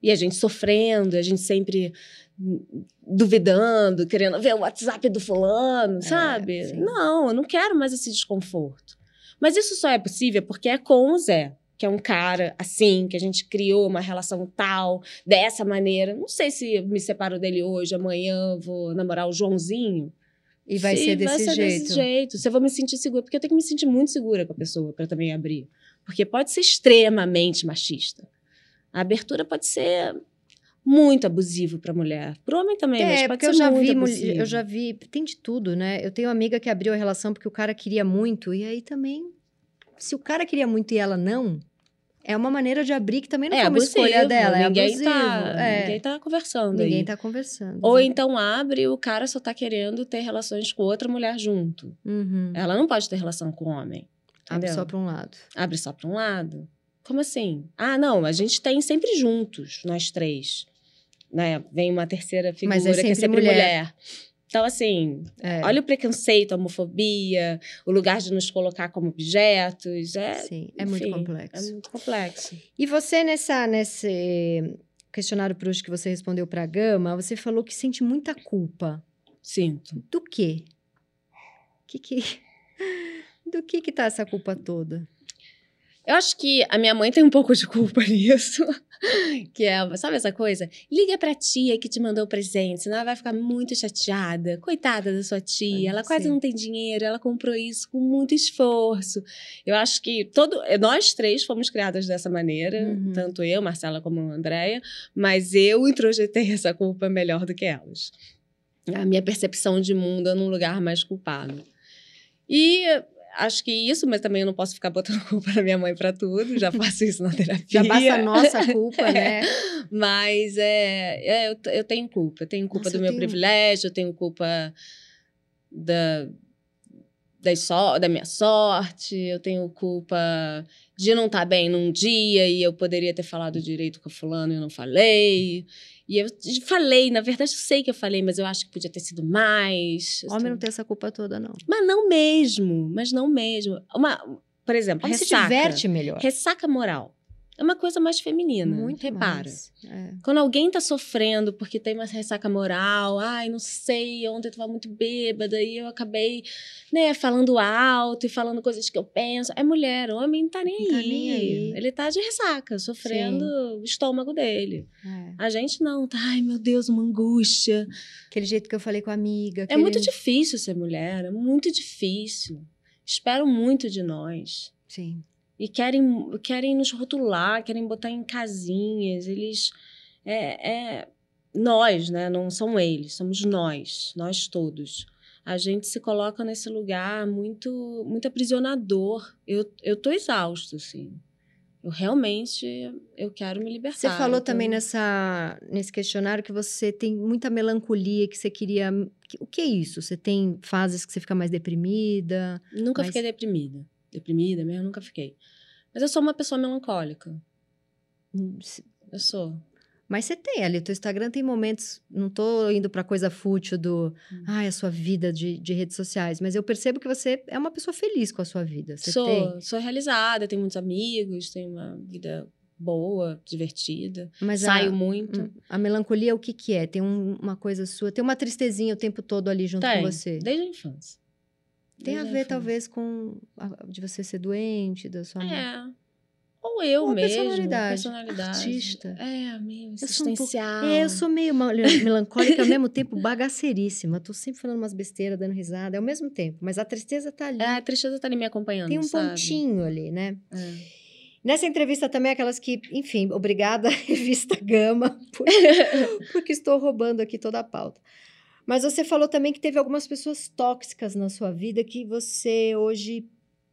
E a gente sofrendo, a gente sempre duvidando, querendo ver o WhatsApp do fulano, sabe? É, sim. Não, eu não quero mais esse desconforto. Mas isso só é possível porque é com o Zé, que é um cara assim, que a gente criou uma relação tal, dessa maneira. Não sei se me separo dele hoje, amanhã vou namorar o Joãozinho. E vai Se ser desse vai ser jeito. desse jeito. Se eu vou me sentir segura, porque eu tenho que me sentir muito segura com a pessoa para também abrir. Porque pode ser extremamente machista. A abertura pode ser muito abusivo para mulher. Para homem também, mas É, pode porque eu já vi, abusivo. eu já vi, tem de tudo, né? Eu tenho uma amiga que abriu a relação porque o cara queria muito, e aí também, se o cara queria muito e ela não, é uma maneira de abrir que também não é foi uma abusivo. escolha dela, é ninguém abusivo. Tá, é. Ninguém tá conversando Ninguém aí. tá conversando. Ou então abre e o cara só tá querendo ter relações com outra mulher junto. Uhum. Ela não pode ter relação com homem. Abre entendeu? só pra um lado. Abre só para um lado? Como assim? Ah, não, a gente tem sempre juntos, nós três. Né? Vem uma terceira figura Mas é que é sempre sempre mulher. mulher. Então, assim, É, olha o preconceito, a homofobia, o lugar de nos colocar como objetos. É, sim, é muito enfim, complexo. É muito complexo. E você, nessa, nesse questionário Proust que você respondeu pra Gama, você falou que sente muita culpa. Sinto. Do quê? Que que... *laughs* Do que que tá essa culpa toda? Eu acho que a minha mãe tem um pouco de culpa *laughs* nisso. que é, sabe essa coisa? Liga pra tia que te mandou o presente, senão ela vai ficar muito chateada. Coitada da sua tia, ela quase Sim. não tem dinheiro, ela comprou isso com muito esforço. Eu acho que todo, nós três fomos criadas dessa maneira, Uhum. tanto eu, Marcela, como a Andréia, mas eu introjetei *laughs* essa culpa melhor do que elas. A minha percepção de mundo é num lugar mais culpado. E acho que isso, mas também eu não posso ficar botando *laughs* culpa na minha mãe para tudo, já faço isso na *laughs* terapia. Já basta a nossa *laughs* culpa, né? Mas é, é, eu, eu tenho culpa. Eu tenho culpa Nossa, do eu meu tenho- privilégio, eu tenho culpa da, das so, da minha sorte, eu tenho culpa de não estar bem num dia e eu poderia ter falado direito com o fulano e eu não falei. E eu falei, na verdade eu sei que eu falei, mas eu acho que podia ter sido mais. Homem tô- não tem essa culpa toda, não. Mas não mesmo, mas não mesmo. Uma, por exemplo, Homem se ressaca. diverte melhor. Ressaca moral. É uma coisa mais feminina. Muito repara. mais. É. Quando alguém tá sofrendo porque tem uma ressaca moral, ai, não sei, ontem eu tava muito bêbada e eu acabei, né, falando alto e falando coisas que eu penso. É mulher, o homem não tá nem, Não tá aí. nem aí. Ele tá de ressaca, sofrendo o estômago dele. é. A gente não, tá, ai, meu Deus, uma angústia. Aquele jeito que eu falei com a amiga. É aquele- muito difícil ser mulher, é muito difícil. Esperam muito de nós. Sim. E querem, querem nos rotular, querem botar em casinhas. Eles. É, é nós, né? Não são eles, somos nós, nós todos. A gente se coloca nesse lugar muito, muito aprisionador. Eu, eu tô exausto, assim. Eu realmente eu quero me libertar. Você falou tô- também nessa, nesse questionário que você tem muita melancolia, que você queria. que- O que é isso? Você tem fases que você fica mais deprimida? Nunca fiquei deprimida. Deprimida mesmo, nunca fiquei. Mas eu sou uma pessoa melancólica. Hum, Eu sou. Mas você tem ali, o teu Instagram tem momentos. Não tô indo pra coisa fútil do. Hum. Ai, a sua vida de, de redes sociais. Mas eu percebo que você é uma pessoa feliz com a sua vida. Você sou, tem. sou realizada, tenho muitos amigos, tenho uma vida boa, divertida. Mas Saio a, muito. hum, a melancolia, o que que é? Tem um- uma coisa sua. Tem uma tristezinha o tempo todo ali junto Tem, com você. desde a infância. Tem a a ver, talvez, com a- de você ser doente, da sua mãe. É. Ou eu Ou mesmo. personalidade, personalidade. artista. É, meio Eu sou um pouco- existencial. É, eu sou meio melancólica, ao mesmo tempo bagaceiríssima. Tô sempre falando umas besteiras, dando risada, é ao mesmo tempo. Mas a tristeza tá ali. É, a tristeza tá ali me acompanhando, Tem um sabe? pontinho ali, né? É. Nessa entrevista também, aquelas que, enfim, obrigada, *laughs* revista Gama, *laughs* por- porque estou roubando aqui toda a pauta. Mas você falou também que teve algumas pessoas tóxicas na sua vida que você hoje,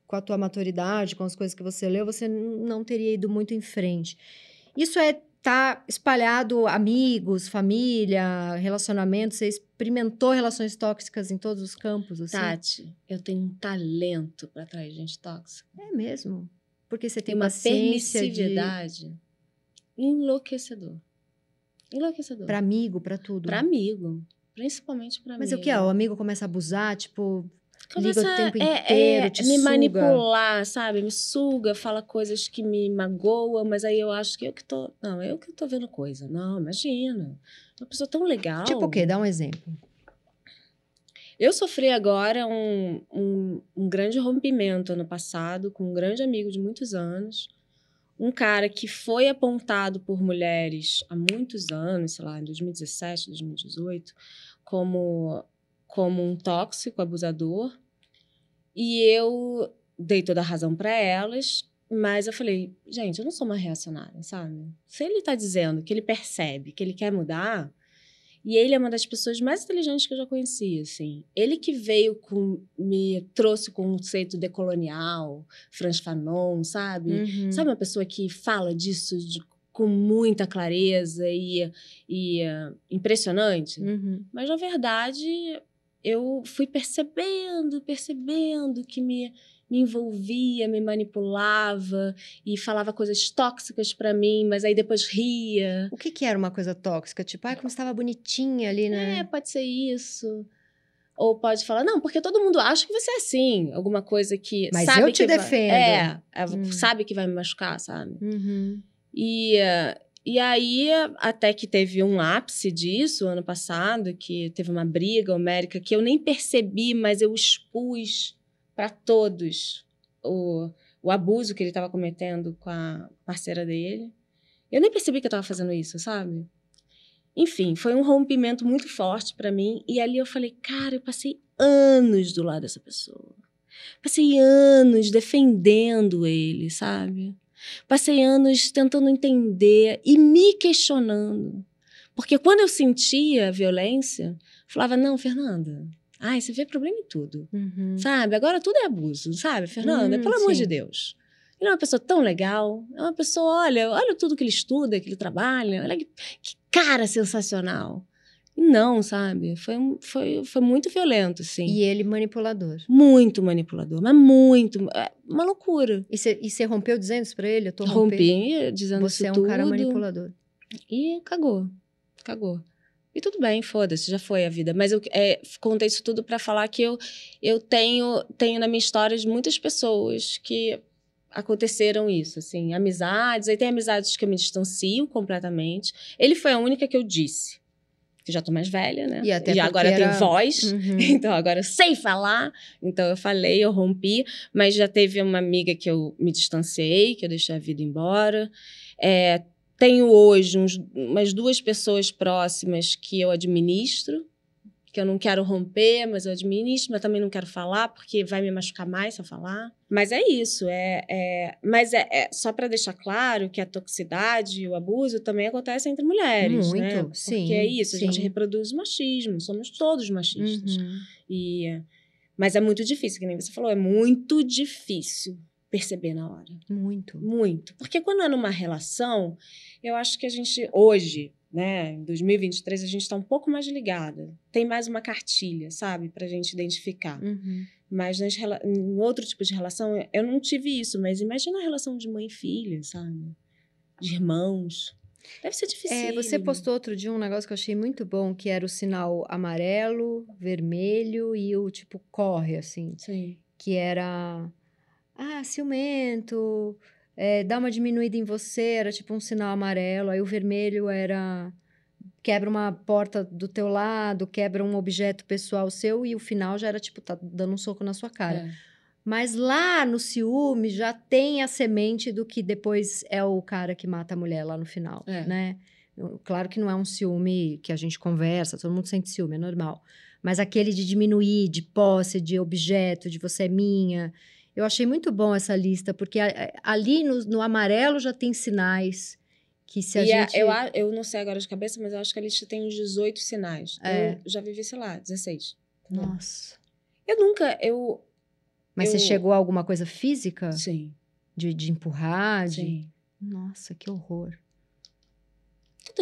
com a tua maturidade, com as coisas que você leu, você não teria ido muito em frente. Isso é tá espalhado amigos, família, relacionamento, você experimentou relações tóxicas em todos os campos, assim? Tati, eu tenho um talento pra atrair gente tóxica. É mesmo. Porque você tem Tem uma paciência de permissividade enlouquecedor. Enlouquecedor. para amigo, para tudo. Pra amigo. Principalmente pra Mas amigo. o que é? O amigo começa a abusar, tipo, Começa liga o tempo é, inteiro, é, te me suga. manipular, sabe? Me suga, fala coisas que me magoam, mas aí eu acho que eu que tô. Não, eu que tô vendo coisa. Não, imagina. Uma pessoa tão legal. tipo o quê? Dá um exemplo. Eu sofri agora um, um, um grande rompimento ano passado com um grande amigo de muitos anos. Um cara que foi apontado por mulheres há muitos anos, sei lá, em 2017, 2018, como, como um tóxico, abusador. E eu dei toda a razão para elas, mas eu falei, gente, eu não sou uma reacionária, sabe? Se ele tá dizendo que ele percebe que ele quer mudar, e ele é uma das pessoas mais inteligentes que eu já conheci, assim. Ele que veio com, me trouxe o conceito decolonial, Franz Fanon, sabe? Uhum. Sabe uma pessoa que fala disso de- com muita clareza e, e eh, impressionante? Uhum. Mas, na verdade, eu fui percebendo, percebendo que me, me envolvia, me manipulava e falava coisas tóxicas pra mim, mas aí depois ria. O que que era uma coisa tóxica? Tipo, ai, como estava bonitinha ali, né? É, pode ser isso. Ou pode falar, não, porque todo mundo acha que você é assim. Alguma coisa que. Mas sabe eu te que vai- defendo. É, é, Hum. sabe que vai me machucar, sabe? Uhum. E, e aí, até que teve um ápice disso ano passado, que teve uma briga homérica que eu nem percebi, mas eu expus para todos o, o abuso que ele estava cometendo com a parceira dele. Eu nem percebi que eu estava fazendo isso, sabe? Enfim, foi um rompimento muito forte para mim. E ali eu falei, cara, eu passei anos do lado dessa pessoa. Passei anos defendendo ele, sabe? Passei anos tentando entender e me questionando. Porque quando eu sentia violência, falava: não, Fernanda, ai, você vê problema em tudo. Uhum. Sabe? Agora tudo é abuso, sabe, Fernanda? Hum, Pelo amor sim. de Deus. Ele é uma pessoa tão legal. É uma pessoa, olha, olha tudo que ele estuda, que ele trabalha. Olha que, que cara sensacional. E não, sabe? Foi, foi, foi muito violento, assim. E ele manipulador. Muito manipulador, mas muito. É uma loucura. E você rompeu dizendo isso pra ele? Eu tô rompendo. Rompi, dizendo Você é um tudo. cara manipulador. E cagou. Cagou. E tudo bem, foda-se, já foi a vida. Mas eu é, contei isso tudo pra falar que eu, eu tenho, tenho na minha história de muitas pessoas que aconteceram isso, assim, amizades. Aí tem amizades que eu me distancio completamente. Ele foi a única que eu disse. Que já tô mais velha, né? E até já agora eu era- tenho voz. Uhum. *laughs* Então agora eu sei falar. Então eu falei, eu rompi, mas já teve uma amiga que eu me distanciei, que eu deixei a vida embora. É, tenho hoje uns- umas duas pessoas próximas que eu administro, que eu não quero romper, mas eu administro, mas também não quero falar, porque vai me machucar mais se eu falar. Mas é isso, é, é- mas é, é só para deixar claro que a toxicidade e o abuso também acontece entre mulheres, né? Muito, sim, Porque é isso, a gente sim. reproduz o machismo, somos todos machistas. Uhum. E, mas é muito difícil, que nem você falou, é muito difícil perceber na hora. Muito. Muito. Porque quando é numa relação, eu acho que a gente, hoje, né, em 2023, a gente está um pouco mais ligada. Tem mais uma cartilha, sabe, pra gente identificar. Uhum. Mas nas, em outro tipo de relação, eu não tive isso, mas imagina a relação de mãe e filha, sabe? De irmãos. Deve ser difícil. É, você postou outro dia um negócio que eu achei muito bom, que era o sinal amarelo, vermelho e o tipo corre, assim. Sim. Que era. Ah, ciumento, é, dá uma diminuída em você, era tipo um sinal amarelo. Aí o vermelho era. quebra uma porta do teu lado, quebra um objeto pessoal seu e o final já era tipo, tá dando um soco na sua cara. É. Mas lá no ciúme já tem a semente do que depois é o cara que mata a mulher lá no final, É. né? Claro que não é um ciúme que a gente conversa, todo mundo sente ciúme, é normal. Mas aquele de diminuir, de posse, de objeto, de você é minha. Eu achei muito bom essa lista, porque a- ali no, no amarelo já tem sinais que se a e a- gente... eu, eu não sei agora de cabeça, mas eu acho que a lista tem uns 18 sinais. É. Eu já vivi, sei lá, 16. Nossa. Eu nunca, eu... Mas você Eu- chegou a alguma coisa física? Sim, De, de empurrar? De... sim. Nossa, que horror.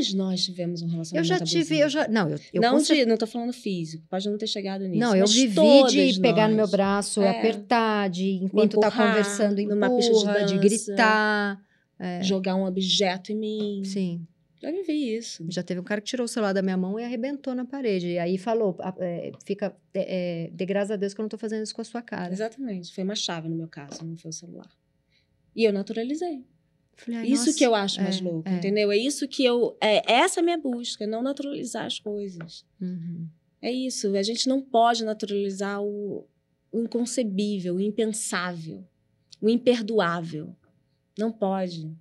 Todas nós tivemos um Eu relacionamento já tive, eu já. Não, eu, eu não, de, não tô falando físico, pode não ter chegado nisso. Não, eu vivi de pegar no meu braço, É. apertar, de enquanto tá empurrar conversando, numa pista de empurra, de, dança. gritar. É, Jogar um objeto em mim. sim. Já vivi isso. Já teve um cara que tirou o celular da minha mão e arrebentou na parede. E aí falou: "Ah, é, fica. É, é, dê graças a Deus que eu não tô fazendo isso com a sua cara. Exatamente. Foi uma chave no meu caso, não foi o celular. E eu naturalizei. Falei, "Ai, isso nossa, que eu acho mais é, louco, é. entendeu? É isso que eu. É essa é a minha busca, não naturalizar as coisas. Uhum. É isso. A gente não pode naturalizar o, o inconcebível, o impensável, o imperdoável. Não pode.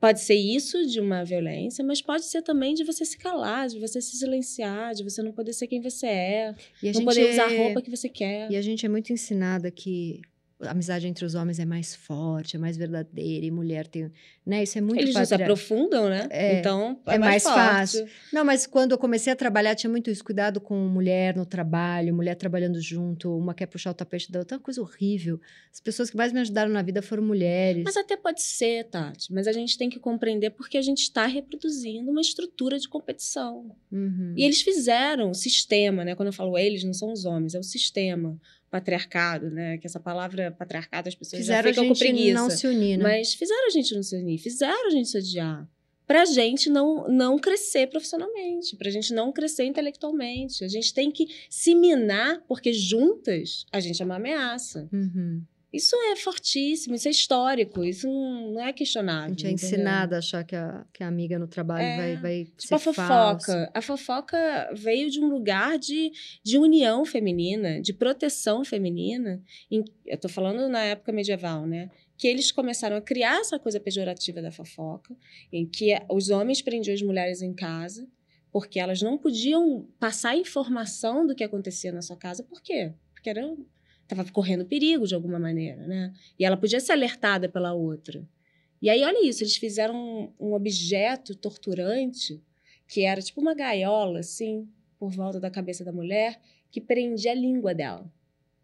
Pode ser isso de uma violência, mas pode ser também de você se calar, de você se silenciar, de você não poder ser quem você é, não poder usar a é- roupa que você quer. E a gente é muito ensinada que a amizade entre os homens é mais forte, é mais verdadeira, e mulher tem. Né? Isso é muito Eles não se patriar- aprofundam, né? É, então é, é mais forte. fácil. Não, mas quando eu comecei a trabalhar, tinha muito isso. Cuidado com mulher no trabalho, mulher trabalhando junto, uma quer puxar o tapete da outra, é uma coisa horrível. As pessoas que mais me ajudaram na vida foram mulheres. Mas até pode ser, Tati. Mas a gente tem que compreender porque a gente está reproduzindo uma estrutura de competição. Uhum. E eles fizeram o sistema, né? Quando eu falo eles, não são os homens, é o sistema patriarcado, né? Que essa palavra patriarcado as pessoas Fizeram a já ficam com gente preguiça. não se unir, né? Mas fizeram a gente não se unir, fizeram a gente se odiar. Pra gente não, não crescer profissionalmente, pra gente não crescer intelectualmente. A gente tem que se minar, porque juntas a gente é uma ameaça. Uhum. Isso é fortíssimo, isso é histórico, isso não, é A questionável. gente é entendeu? ensinada a achar que a, que a amiga no trabalho É, vai, vai Tipo ser a fofoca. falsa. A fofoca veio de um lugar de, de união feminina, de proteção feminina. Em- eu tô falando na época medieval, né? Que eles começaram a criar essa coisa pejorativa da fofoca, em que os homens prendiam as mulheres em casa, porque elas não podiam passar informação do que acontecia na sua casa. Por quê? Porque era estava correndo perigo de alguma maneira, né? E ela podia ser alertada pela outra. E aí, olha isso, eles fizeram um, um objeto torturante que era tipo uma gaiola, assim, por volta da cabeça da mulher, que prendia a língua dela.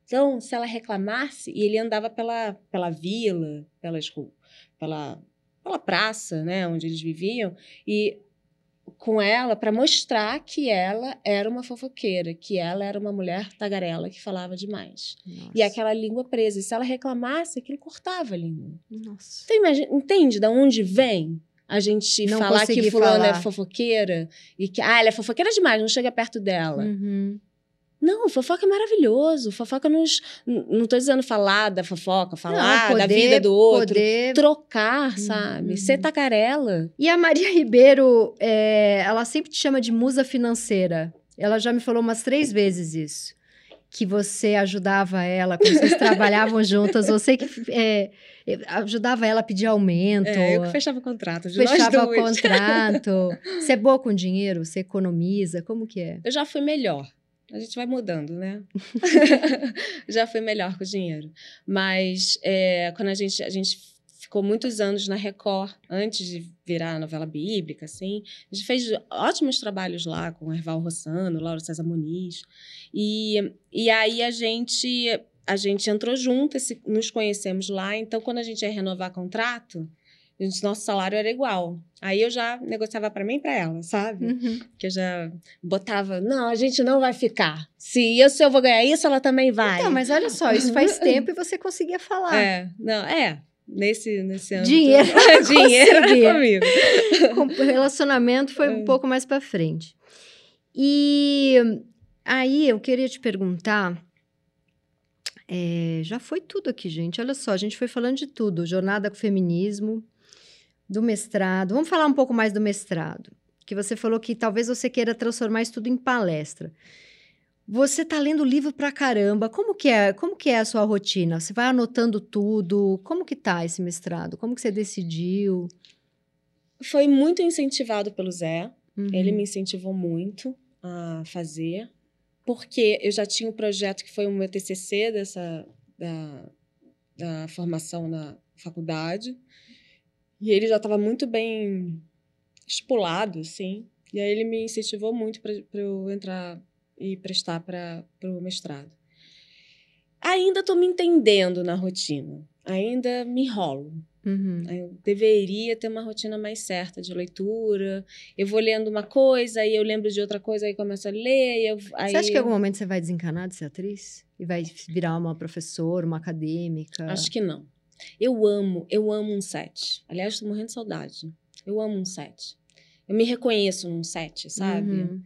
Então, se ela reclamasse, e ele andava pela, pela vila, pelas ruas, pela, pela praça, né, onde eles viviam, e com ela para mostrar que ela era uma fofoqueira, que ela era uma mulher tagarela que falava demais. Nossa. E aquela língua presa. E se ela reclamasse, aquilo cortava a língua. Nossa. Então, imagina, entende de onde vem a gente Não falar que fulano é falar. fofoqueira e que ah, ela é fofoqueira demais, não chega perto dela. Uhum. Não, fofoca é maravilhoso. Fofoca nos. Não tô dizendo falar da fofoca, falar Não, da poder- vida do outro. Poder Trocar, Uhum, sabe? uhum. Ser tacarela. E a Maria Ribeiro, é, ela sempre te chama de musa financeira. Ela já me falou umas três vezes isso. Que você ajudava ela, quando vocês *laughs* trabalhavam juntas, você que é, ajudava ela a pedir aumento, É, eu que fechava o contrato de fechava o contrato. Você é boa com dinheiro? Você economiza? Como que é? Eu já fui melhor. A gente vai mudando, né? *laughs* *laughs* já fui melhor com o dinheiro. Mas é, quando a gente, a gente ficou muitos anos na Record, antes de virar a novela bíblica, assim, a gente fez ótimos trabalhos lá com Erval Rossano, Laura César Muniz. E, e aí a gente, a gente entrou junto, nos conhecemos lá. Então, quando a gente ia renovar contrato, nosso salário era igual. Aí eu já negociava para mim e para ela, sabe? Uhum. que eu já botava, não, a gente não vai ficar. Se isso eu vou ganhar isso, ela também vai. Então, mas olha só, isso faz *laughs* tempo e você conseguia falar. É, não, é. Nesse, nesse âmbito. Dinheiro *laughs* *laughs* Dinheiro comigo. Com- relacionamento foi um É. pouco mais pra frente. E aí eu queria te perguntar. é, já foi tudo aqui, gente. Olha só, a gente foi falando de tudo: jornada com o feminismo, do mestrado. Vamos falar um pouco mais do mestrado. porque você falou que talvez você queira transformar isso tudo em palestra. Você tá lendo livro pra caramba. Como que é? Como que é a sua rotina? Você vai anotando tudo? Como que tá esse mestrado? Como que você decidiu? Foi muito incentivado pelo Zé. Uhum. Ele me incentivou muito a fazer, porque eu já tinha um projeto que foi o meu TCC dessa da, da formação na faculdade, e ele já estava muito bem estipulado, assim. E aí ele me incentivou muito para eu entrar e prestar para o mestrado. Ainda estou me entendendo na rotina, ainda me enrolo. Uhum. Eu deveria ter uma rotina mais certa de leitura. Eu vou lendo uma coisa, aí eu lembro de outra coisa, aí começo a ler. Eu, aí... Você acha que em algum momento você vai desencanar de ser atriz? E vai virar uma professora, uma acadêmica? Acho que não. Eu amo, eu amo um set. Aliás, estou morrendo de saudade. Eu amo um set. Eu me reconheço num set, sabe? Uhum.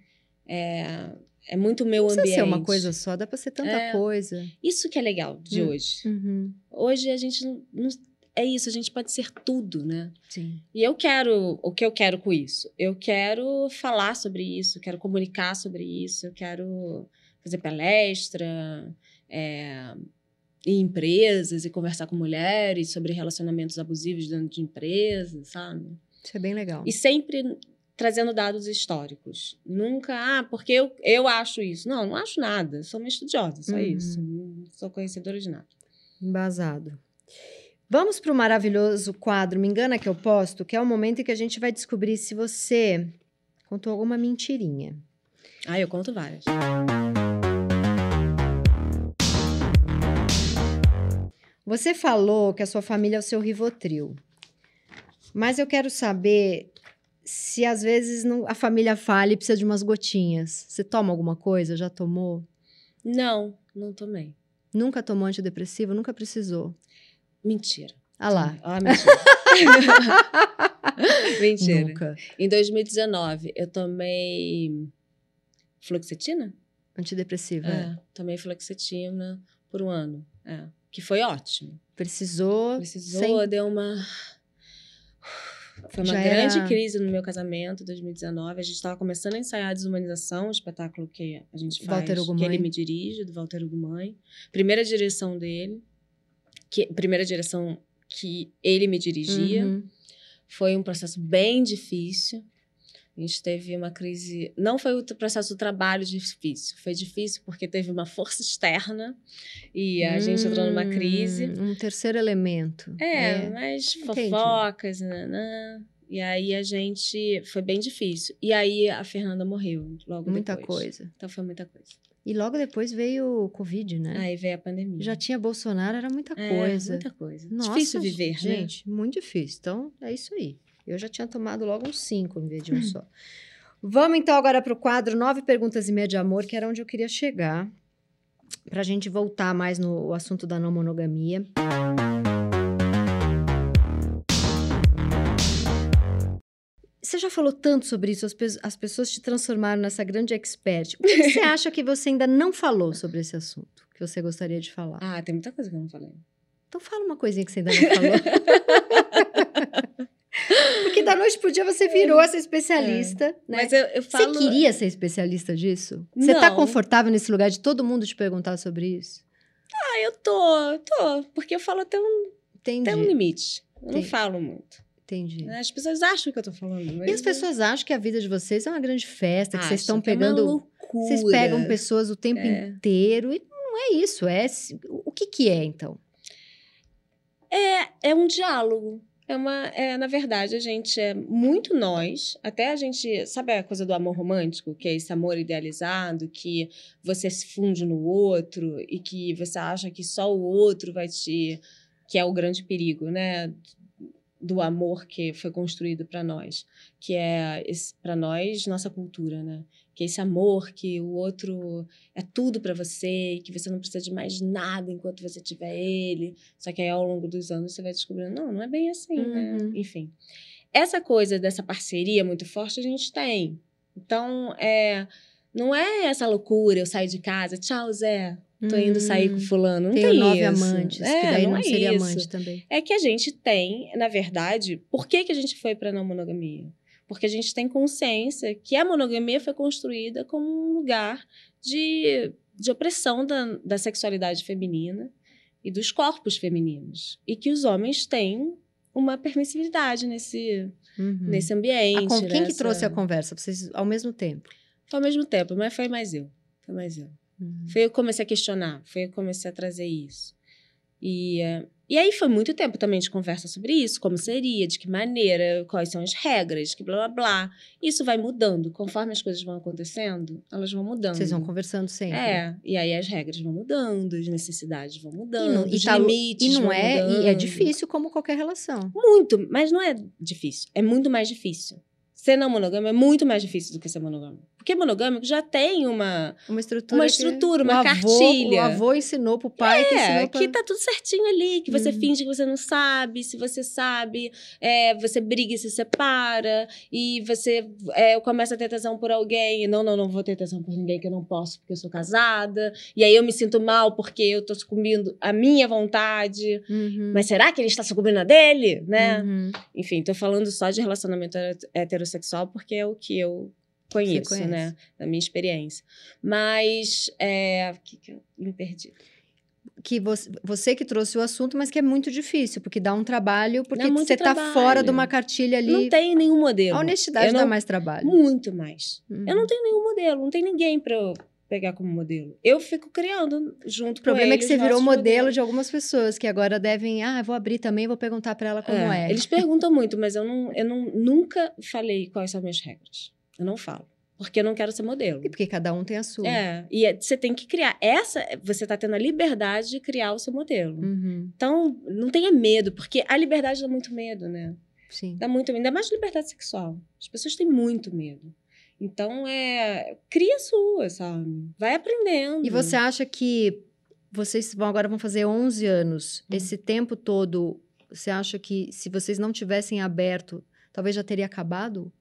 É, é muito meu Não precisa ambiente. ser uma coisa só, dá pra ser tanta É. coisa. Isso que é legal de Hum. hoje. Uhum. Hoje a gente não, não- É isso, a gente pode ser tudo, né? Sim. E eu quero. O que eu quero com isso? Eu quero falar sobre isso, quero comunicar sobre isso, eu quero fazer palestra, é, em empresas e conversar com mulheres sobre relacionamentos abusivos dentro de empresas, sabe? Isso é bem legal. E sempre trazendo dados históricos. Nunca, ah, porque eu, eu acho isso. Não, não acho nada. Sou uma estudiosa, só Uhum. isso. Não sou conhecedora de nada. Embasado. Vamos para o maravilhoso quadro Me Engana Que Eu Posto, que é o momento em que a gente vai descobrir se você contou alguma mentirinha. Ah, eu conto várias. Você falou que a sua família é o seu Rivotril. Mas eu quero saber se às vezes não- a família falha e precisa de umas gotinhas. Você toma alguma coisa? Já tomou? Não, não tomei. Nunca tomou antidepressivo? Nunca precisou? Mentira. Ah lá. Ah, mentira. *laughs* mentira. Nunca. Em 2019, eu tomei fluoxetina? Antidepressiva. é. É, tomei fluoxetina por um ano. É, que foi ótimo. Precisou. Precisou, sem- deu uma. Foi uma Já grande era- crise no meu casamento, 2019. A gente estava começando a ensaiar a Desumanização, o espetáculo que a gente faz, Walter que ele me dirige, do Walter Ugumãe. Primeira direção dele, que, primeira direção que ele me dirigia. Uhum. Foi um processo bem difícil. A gente teve uma crise. Não foi o processo do trabalho difícil, foi difícil porque teve uma força externa e a gente entrou numa crise. Hum, Um terceiro elemento. É, mas entendi. fofocas, nanã. E aí a gente. Foi bem difícil. E aí a Fernanda morreu logo Muita depois. coisa. Então foi muita coisa. E logo depois veio o Covid, né? Aí veio a pandemia. Já tinha Bolsonaro, era muita É, coisa. Muita coisa. Nossa, difícil viver, né? gente, muito difícil. Então, é isso aí. Eu já tinha tomado logo uns cinco em vez de um só. Vamos então agora para o quadro Nove Perguntas e Meia de Amor, que era onde eu queria chegar. Para a gente voltar mais no assunto da não monogamia. Você já falou tanto sobre isso, as, pe- as pessoas te transformaram nessa grande expert. O que que você *laughs* acha que você ainda não falou sobre esse assunto, que você gostaria de falar? Ah, tem muita coisa que eu não falei. Então fala uma coisinha que você ainda não falou. *laughs* Porque da noite pro dia você virou essa especialista, né? Mas eu, eu falo. Você queria ser especialista disso? Você tá Não. confortável nesse lugar de todo mundo te perguntar sobre isso? Ah, eu tô, tô. Porque eu falo até um, Entendi, até um limite. Eu não Entendi. falo muito. entendi. As pessoas acham que eu tô falando. Mas E as pessoas acham que a vida de vocês é uma grande festa, que vocês estão que é uma pegando... loucura. vocês pegam pessoas o tempo É. inteiro e não é isso, é... O que que é, então? É, é um diálogo. É uma, é, na verdade, a gente é muito nós. Até a gente. Sabe a coisa do amor romântico? Que é esse amor idealizado, que você se funde no outro e que você acha que só o outro vai te. Que é o grande perigo, né? Do amor que foi construído para nós. Que é, para nós, nossa cultura, né? Que esse amor que o outro é tudo para você que você não precisa de mais nada enquanto você tiver ele. Só que aí ao longo dos anos você vai descobrindo, não, não é bem assim, né? Uhum. Enfim. Essa coisa dessa parceria muito forte a gente tem. Então, é, não é essa loucura, eu saio de casa, tchau, Zé, tô indo sair com Hum, fulano. Não Tenho tem nove isso. amantes, É, que daí não, é seria isso. amante também. É que a gente tem, na verdade, por que, que a gente foi para não monogamia? Porque a gente tem consciência que a monogamia foi construída como um lugar de, de opressão da, da sexualidade feminina e dos corpos femininos. E que os homens têm uma permissividade nesse, uhum. nesse ambiente. A, quem nessa... que trouxe a conversa? Vocês ao mesmo tempo? Foi ao mesmo tempo, mas foi mais eu. Foi mais eu. Uhum. Foi eu que comecei a questionar, foi eu que comecei a trazer isso. E, uh, e aí foi muito tempo também de conversa sobre isso, como seria, de que maneira, quais são as regras, que blá blá blá. Isso vai mudando. Conforme as coisas vão acontecendo, elas vão mudando. Vocês vão conversando sempre. É, e aí as regras vão mudando, as necessidades vão mudando, e, não, os e tá, limites e não vão é, mudando. E é difícil como qualquer relação. Muito, mas não é difícil. É muito mais difícil. Ser não monogâmico é muito mais difícil do que ser monogâmico. Porque monogâmico já tem uma, uma estrutura, uma, estrutura, uma avô, cartilha. O avô ensinou pro pai é, que ensinou pra... que tá tudo certinho ali, que você uhum. finge que você não sabe, se você sabe, é, você briga e se separa, e você é, começa a ter tesão por alguém, e não, não, não vou ter tesão por ninguém que eu não posso porque eu sou casada, e aí eu me sinto mal porque eu tô sucumbindo à minha vontade, uhum. mas será que ele está sucumbindo a dele, né? Uhum. Enfim, tô falando só de relacionamento heterossexual porque é o que eu conheço, né? Da minha experiência. Mas, é, o que, que eu me perdi? Que você, você que trouxe o assunto, mas que é muito difícil, porque dá um trabalho, porque você está fora de uma cartilha ali. Não tem nenhum modelo. A honestidade não, dá mais trabalho. Muito mais. Uhum. Eu não tenho nenhum modelo, não tem ninguém para eu pegar como modelo. Eu fico criando junto com O problema é que você virou modelo modelos. de algumas pessoas que agora devem, ah, vou abrir também, vou perguntar para ela como é. é. Eles perguntam muito, mas eu não, eu não nunca falei quais são as minhas regras. Eu não falo. Porque eu não quero ser modelo. E porque cada um tem a sua. É. E é, você tem que criar. Essa, você está tendo a liberdade de criar o seu modelo. Uhum. Então, não tenha medo, porque a liberdade dá muito medo, né? Sim. Dá muito medo. Ainda mais liberdade sexual. As pessoas têm muito medo. Então, é. Cria a sua, sabe? Vai aprendendo. E você acha que vocês vão agora vão fazer 11 anos. Uhum. Esse tempo todo, você acha que se vocês não tivessem aberto, talvez já teria acabado?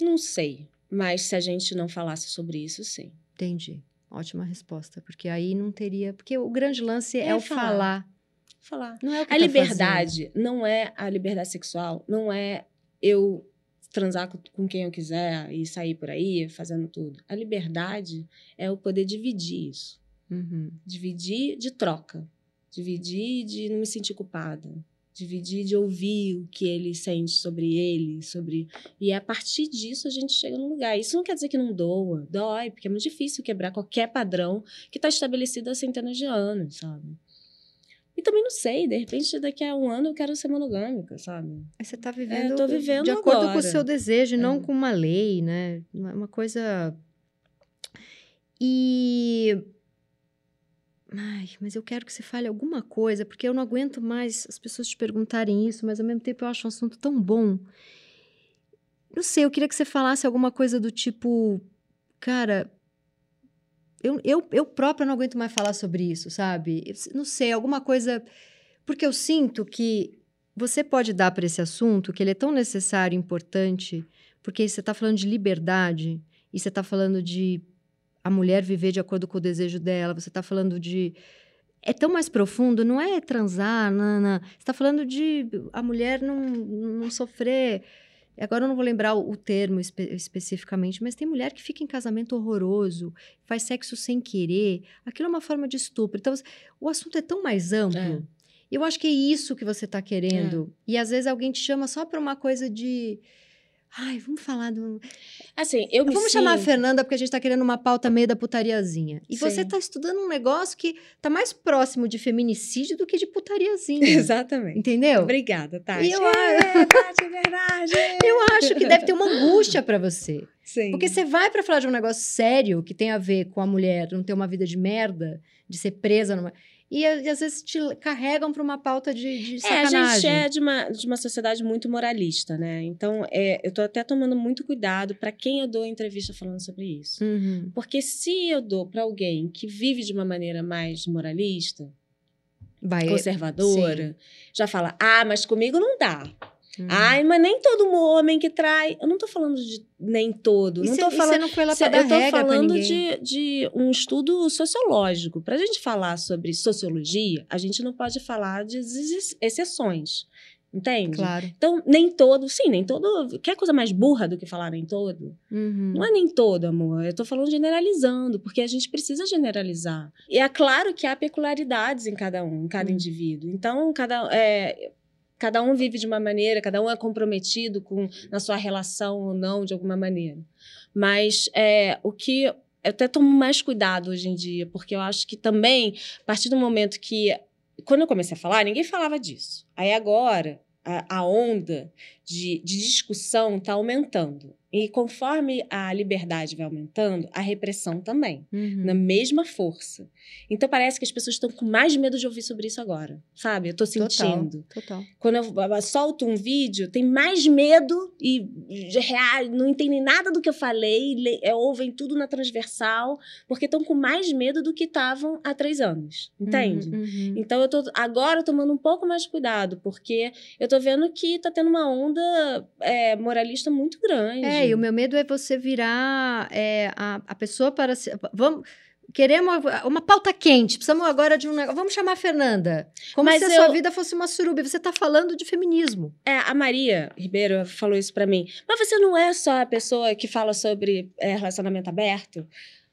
Não sei. Mas se a gente não falasse sobre isso, sim. Entendi. Ótima resposta. Porque aí não teria. Porque o grande lance é, é o falar. falar. Falar. Não é o que a tá liberdade fazendo. não é a liberdade sexual, não é eu transar com quem eu quiser e sair por aí fazendo tudo. A liberdade é o poder dividir isso. Uhum. Dividir de troca. Dividir de não me sentir culpada dividir, de ouvir o que ele sente sobre ele, sobre e a partir disso a gente chega num lugar. Isso não quer dizer que não doa, dói, porque é muito difícil quebrar qualquer padrão que está estabelecido há centenas de anos, sabe? E também não sei, de repente daqui a um ano eu quero ser monogâmica, sabe? Você está vivendo, é, vivendo de acordo agora. com o seu desejo, é. não com uma lei, né? Uma coisa. E Ai, mas eu quero que você fale alguma coisa, porque eu não aguento mais as pessoas te perguntarem isso, mas ao mesmo tempo eu acho um assunto tão bom. Não sei, eu queria que você falasse alguma coisa do tipo, cara, eu, eu, eu própria não aguento mais falar sobre isso, sabe? Não sei, alguma coisa. Porque eu sinto que você pode dar para esse assunto, que ele é tão necessário e importante, porque você está falando de liberdade e você está falando de a mulher viver de acordo com o desejo dela, você está falando de. É tão mais profundo, não é transar, nana. Você está falando de a mulher não, não sofrer. Agora eu não vou lembrar o, termo espe especificamente, mas tem mulher que fica em casamento horroroso, faz sexo sem querer. Aquilo é uma forma de estupro. Então, o assunto é tão mais amplo. É. Eu acho que é isso que você está querendo. É. E às vezes alguém te chama só para uma coisa de Ai, vamos falar do. Assim, eu me Vamos chamar a Fernanda porque a gente está querendo uma pauta meio da putariazinha. E Sim. você está estudando um negócio que está mais próximo de feminicídio do que de putariazinha. *laughs* Exatamente. Entendeu? Obrigada, Tati. E eu, é, Tati, é verdade. *laughs* eu acho que deve ter uma angústia para você. Sim. Porque você vai para falar de um negócio sério que tem a ver com a mulher não ter uma vida de merda, de ser presa numa e, e às vezes te carregam para uma pauta de, de sacanagem. É, a gente é de uma, de uma sociedade muito moralista, né? Então, é, eu estou até tomando muito cuidado para quem eu dou entrevista falando sobre isso. Uhum. Porque se eu dou para alguém que vive de uma maneira mais moralista, Vai, conservadora, sim. já fala: ah, mas comigo não dá. Uhum. Ai, mas nem todo homem que trai. Eu não tô falando de nem todo. E não cê, tô falando. Não foi lá dar Eu tô falando de, de um estudo sociológico. Para a gente falar sobre sociologia, a gente não pode falar de exceções. Entende? Claro. Então, nem todo, sim, nem todo. Quer coisa mais burra do que falar nem todo? Uhum. Não é nem todo, amor. Eu tô falando generalizando, porque a gente precisa generalizar. E é claro que há peculiaridades em cada um, em cada Hum. indivíduo. Então, cada, é, cada um vive de uma maneira, cada um é comprometido com na sua relação ou não, de alguma maneira. Mas é, o que. Eu até tomo mais cuidado hoje em dia, porque eu acho que também, a partir do momento que. Quando eu comecei a falar, ninguém falava disso. Aí agora, a, a onda de, de discussão está aumentando. E conforme a liberdade vai aumentando, a repressão também, Uhum. na mesma força. Então parece que as pessoas estão com mais medo de ouvir sobre isso agora, sabe? Eu tô sentindo. Total. Quando eu solto um vídeo, tem mais medo e de rea- não entendem nada do que eu falei, le- é, ouvem tudo na transversal, porque estão com mais medo do que estavam há três anos, entende? Uhum, uhum. Então eu tô agora tomando um pouco mais de cuidado, porque eu tô vendo que tá tendo uma onda é, moralista muito grande. É, e o meu medo é você virar é, a, a pessoa para. se- Vamos. Queremos uma pauta quente, precisamos agora de um negócio. Vamos chamar a Fernanda. Como Mas se a sua eu- vida fosse uma suruba. Você está falando de feminismo. É, a Maria Ribeiro falou isso pra mim. Mas você não é só a pessoa que fala sobre é, relacionamento aberto?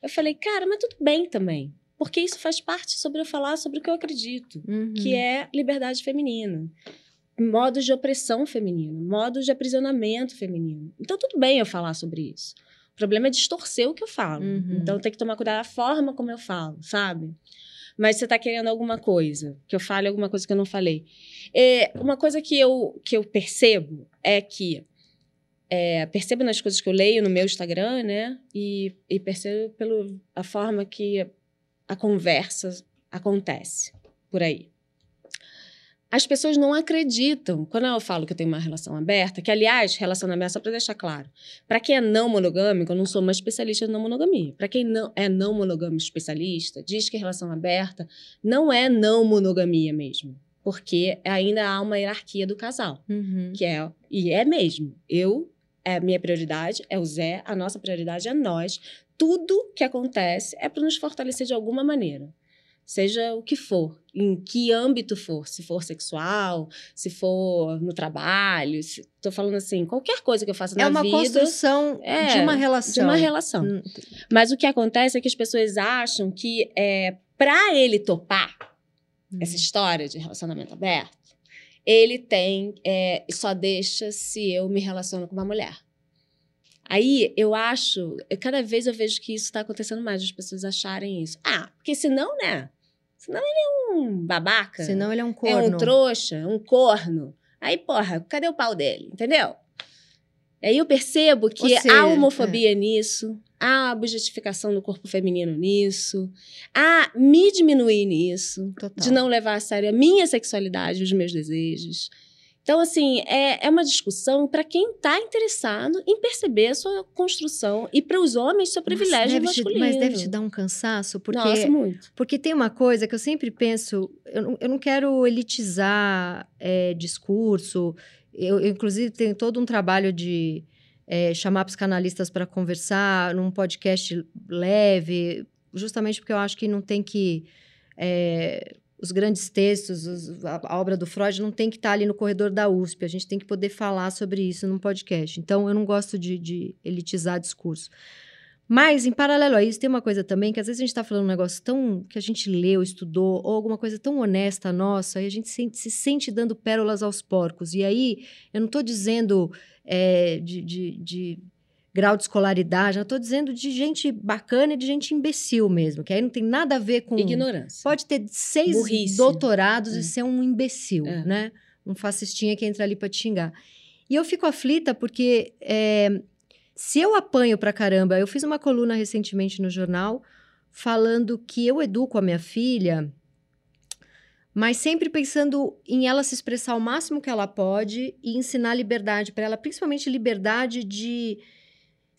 Eu falei, cara, mas tudo bem também. Porque isso faz parte sobre eu falar sobre o que eu acredito, Uhum. que é liberdade feminina. Modos de opressão feminina, modos de aprisionamento feminino. Então, tudo bem eu falar sobre isso. O problema é distorcer o que eu falo. Uhum. Então, tem que tomar cuidado da forma como eu falo, sabe? Mas você tá querendo alguma coisa, que eu fale alguma coisa que eu não falei. É, uma coisa que eu, que eu percebo é que é, percebo nas coisas que eu leio no meu Instagram, né? E, e percebo pela a forma que a conversa acontece por aí. As pessoas não acreditam. Quando eu falo que eu tenho uma relação aberta, que, aliás, relacionamento, só para deixar claro, para quem é não monogâmico, eu não sou uma especialista em não monogamia. Para quem não é não monogâmico especialista, diz que relação aberta não é não monogamia mesmo. Porque ainda há uma hierarquia do casal Uhum. que é e é mesmo. Eu é a minha prioridade, é o Zé, a nossa prioridade é nós. Tudo que acontece é para nos fortalecer de alguma maneira. Seja o que for, em que âmbito for, se for sexual, se for no trabalho, tô falando assim, qualquer coisa que eu faça É na uma vida construção É, de uma relação. de uma relação. Hum, Mas o que acontece é que as pessoas acham que é para ele topar hum. essa história de relacionamento aberto, ele tem. é, só deixa se eu me relaciono com uma mulher. Aí eu acho, eu- cada vez eu vejo que isso está acontecendo mais, as pessoas acharem isso. Ah, porque senão, né? Senão ele é um babaca. Senão ele é um é corno. um trouxa, um corno. Aí, porra, cadê o pau dele? Entendeu? Aí eu percebo que seja, há homofobia nisso, há objetificação do corpo feminino nisso, há me diminuir nisso, Total. de não levar a sério a minha sexualidade, os meus desejos. Então, assim, é, é uma discussão para quem está interessado em perceber a sua construção e para os homens seu Nossa, privilégio deve te- masculino. mas deve te dar um cansaço, porque Nossa, muito. Porque tem uma coisa que eu sempre penso, eu não, eu não quero elitizar é, discurso. Eu, eu, inclusive, tenho todo um trabalho de é, chamar psicanalistas para conversar num podcast leve, justamente porque eu acho que não tem que. é, os grandes textos, os- a, a obra do Freud não tem que estar ali no corredor da USP. A gente tem que poder falar sobre isso num podcast. Então, eu não gosto de, de elitizar discurso. Mas, em paralelo a isso, tem uma coisa também que às vezes a gente está falando um negócio tão que a gente leu, estudou, ou alguma coisa tão honesta nossa, e a gente se, se sente dando pérolas aos porcos. E aí, eu não estou dizendo é, de, de, de grau de escolaridade, eu estou dizendo de gente bacana e de gente imbecil mesmo, que aí não tem nada a ver com. Ignorância. Pode ter seis Burrice. doutorados É. e ser um imbecil, É. né? Um fascistinha que entra ali para te xingar. E eu fico aflita porque é, se eu apanho pra caramba, eu fiz uma coluna recentemente no jornal falando que eu educo a minha filha, mas sempre pensando em ela se expressar o máximo que ela pode e ensinar liberdade para ela, principalmente liberdade de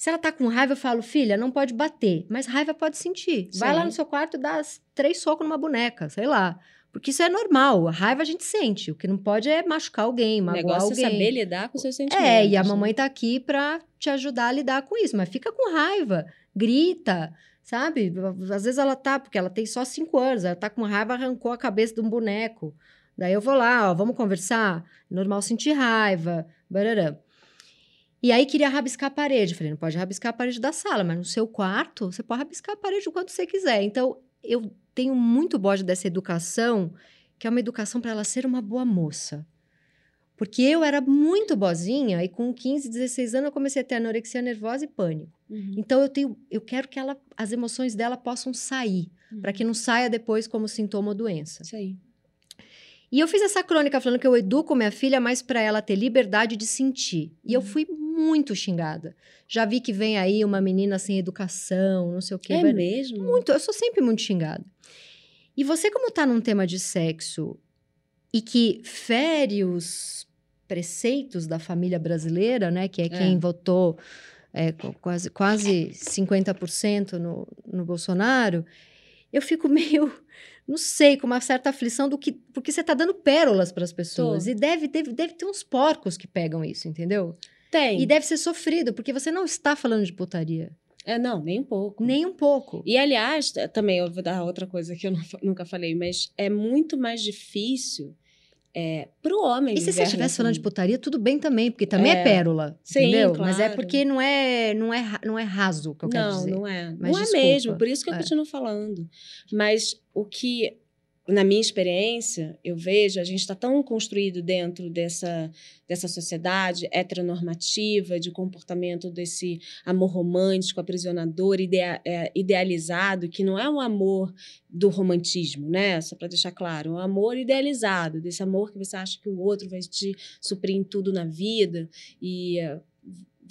se ela tá com raiva, eu falo, filha, não pode bater, mas raiva pode sentir. Vai Sim. lá no seu quarto e dá três socos numa boneca, sei lá. Porque isso é normal, a raiva a gente sente. O que não pode é machucar alguém, O magoar negócio alguém. é saber lidar com seus sentimentos. É, e a né? mamãe tá aqui pra te ajudar a lidar com isso, mas fica com raiva, grita, sabe? Às vezes ela tá, porque ela tem só cinco anos, ela tá com raiva, arrancou a cabeça de um boneco, Daí eu vou lá, ó, vamos conversar? Normal sentir raiva, barará. E aí queria rabiscar a parede. Falei, não pode rabiscar a parede da sala, mas no seu quarto você pode rabiscar a parede o quanto você quiser. Então eu tenho muito bode dessa educação, que é uma educação para ela ser uma boa moça. Porque eu era muito boazinha e com 15, 16 anos eu comecei a ter anorexia nervosa e pânico. Uhum. Então eu tenho, eu quero que ela, as emoções dela possam sair, Uhum. para que não saia depois como sintoma ou doença. Isso aí. E eu fiz essa crônica falando que eu educo minha filha mais para ela ter liberdade de sentir. E eu Uhum. fui muito xingada. Já vi que vem aí uma menina sem educação, não sei o quê. É vai- mesmo? muito, eu sou sempre muito xingada. E você, como tá num tema de sexo e que fere os preceitos da família brasileira, né? Que é quem É. votou é, quase, quase 50% no, no Bolsonaro, eu fico *laughs* meio, não sei, com uma certa aflição do que. Porque você tá dando pérolas para as pessoas. Tô. E deve, deve, deve ter uns porcos que pegam isso, entendeu? Tem. E deve ser sofrido, porque você não está falando de putaria. É, não, nem um pouco. Nem um pouco. E, aliás, também eu vou dar outra coisa que eu *laughs* não nunca falei, mas é muito mais difícil é, para o homem. E se você estivesse falando de putaria, tudo bem também, porque também é, É. pérola, Sim, entendeu? Mas é claro. porque não é, não é, não é raso que eu quero Não, dizer. não é. Mas não é desculpa. mesmo, por isso que eu É. continuo falando. Mas o que, na minha experiência, eu vejo, a gente está tão construído dentro dessa, dessa sociedade heteronormativa, de comportamento desse amor romântico, aprisionador, idea- é, idealizado, que não é um amor do romantismo, né? Só para deixar claro, é um amor idealizado, desse amor que você acha que o outro vai te suprir em tudo na vida e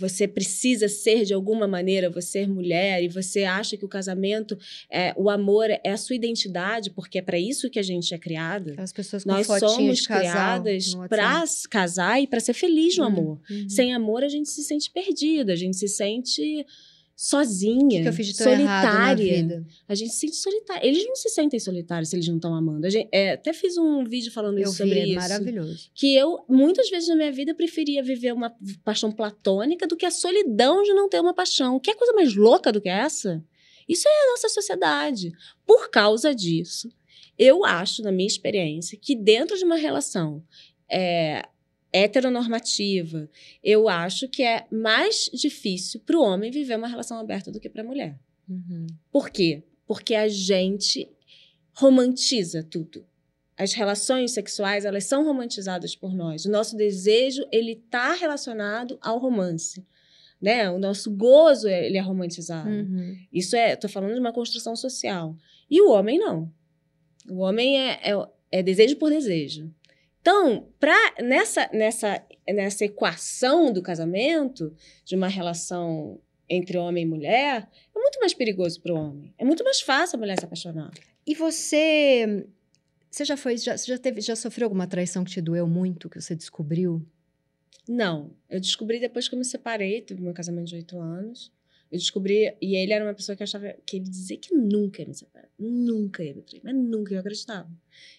você precisa ser de alguma maneira, você é mulher e você acha que o casamento, é, o amor é a sua identidade, porque é para isso que a gente é criada. Aquelas pessoas com Nós somos criadas para casar e para ser feliz no Uhum, amor. uhum. Sem amor, a gente se sente perdida, a gente se sente sozinha, que, que eu fiz de tão solitária. A gente se sente solitária. Eles não se sentem solitários se eles não estão amando. Gente, é, até fiz um vídeo falando Eu isso sobre vi, é isso maravilhoso. que eu, muitas vezes na minha vida, preferia viver uma paixão platônica do que a solidão de não ter uma paixão. Que coisa mais louca do que essa? Isso é a nossa sociedade. Por causa disso, eu acho, na minha experiência, que dentro de uma relação é, heteronormativa, eu acho que é mais difícil para o homem viver uma relação aberta do que para a mulher. Uhum. Por quê? Porque a gente romantiza tudo. As relações sexuais, elas são romantizadas por nós. O nosso desejo, ele tá relacionado ao romance. Né? O nosso gozo, ele é romantizado. Uhum. Isso é, tô falando de uma construção social. E o homem não. O homem é, é, é desejo por desejo. Então, pra, nessa, nessa, nessa equação do casamento, de uma relação entre homem e mulher, é muito mais perigoso para o homem. É muito mais fácil a mulher se apaixonar. E você. Você já foi. Já, já, teve, já sofreu alguma traição que te doeu muito, que você descobriu? Não, eu descobri depois que eu me separei, tive meu casamento de oito anos. Eu descobri, e ele era uma pessoa que achava que ele dizia que nunca ia me separar, nunca ia me trair, mas nunca eu acreditava.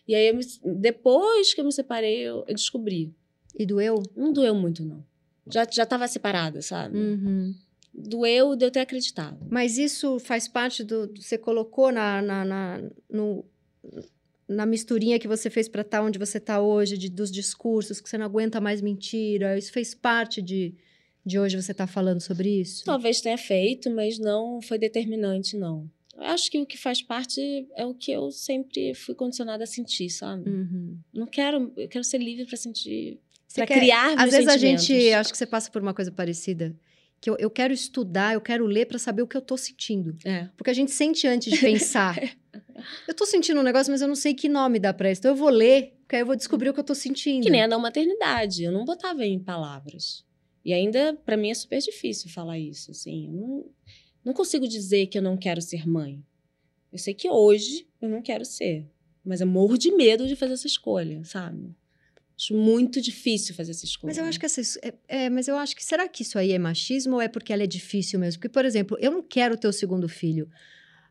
E aí, me- depois que eu me separei, eu, eu descobri. E doeu? Não doeu muito, não. Já, já tava separada, sabe? Uhum. Doeu de eu ter acreditado. Mas isso faz parte do. Você colocou na, na, na, no- na misturinha que você fez para estar onde você está hoje, de, dos discursos, que você não aguenta mais mentira. Isso fez parte de, de hoje você estar falando sobre isso? Talvez tenha feito, mas não foi determinante, não. Eu acho que o que faz parte é o que eu sempre fui condicionada a sentir, sabe? Uhum. Não quero, eu quero ser livre para sentir, para criar Às meus vezes a gente, acho que você passa por uma coisa parecida. Que eu, eu quero estudar, eu quero ler para saber o que eu tô sentindo. É. Porque a gente sente antes de pensar. *laughs* eu tô sentindo um negócio, mas eu não sei que nome dá pra isso. Então eu vou ler, porque aí eu vou descobrir o que eu tô sentindo. Que nem a não maternidade, eu não botava em palavras. E ainda, para mim, é super difícil falar isso, assim. Eu não, não consigo dizer que eu não quero ser mãe. Eu sei que hoje eu não quero ser. Mas eu morro de medo de fazer essa escolha, sabe? Acho muito difícil fazer essa escolha. Mas eu acho que essa, é, é, mas eu acho que será que isso aí é machismo ou é porque ela é difícil mesmo? Porque, por exemplo, eu não quero ter o segundo filho,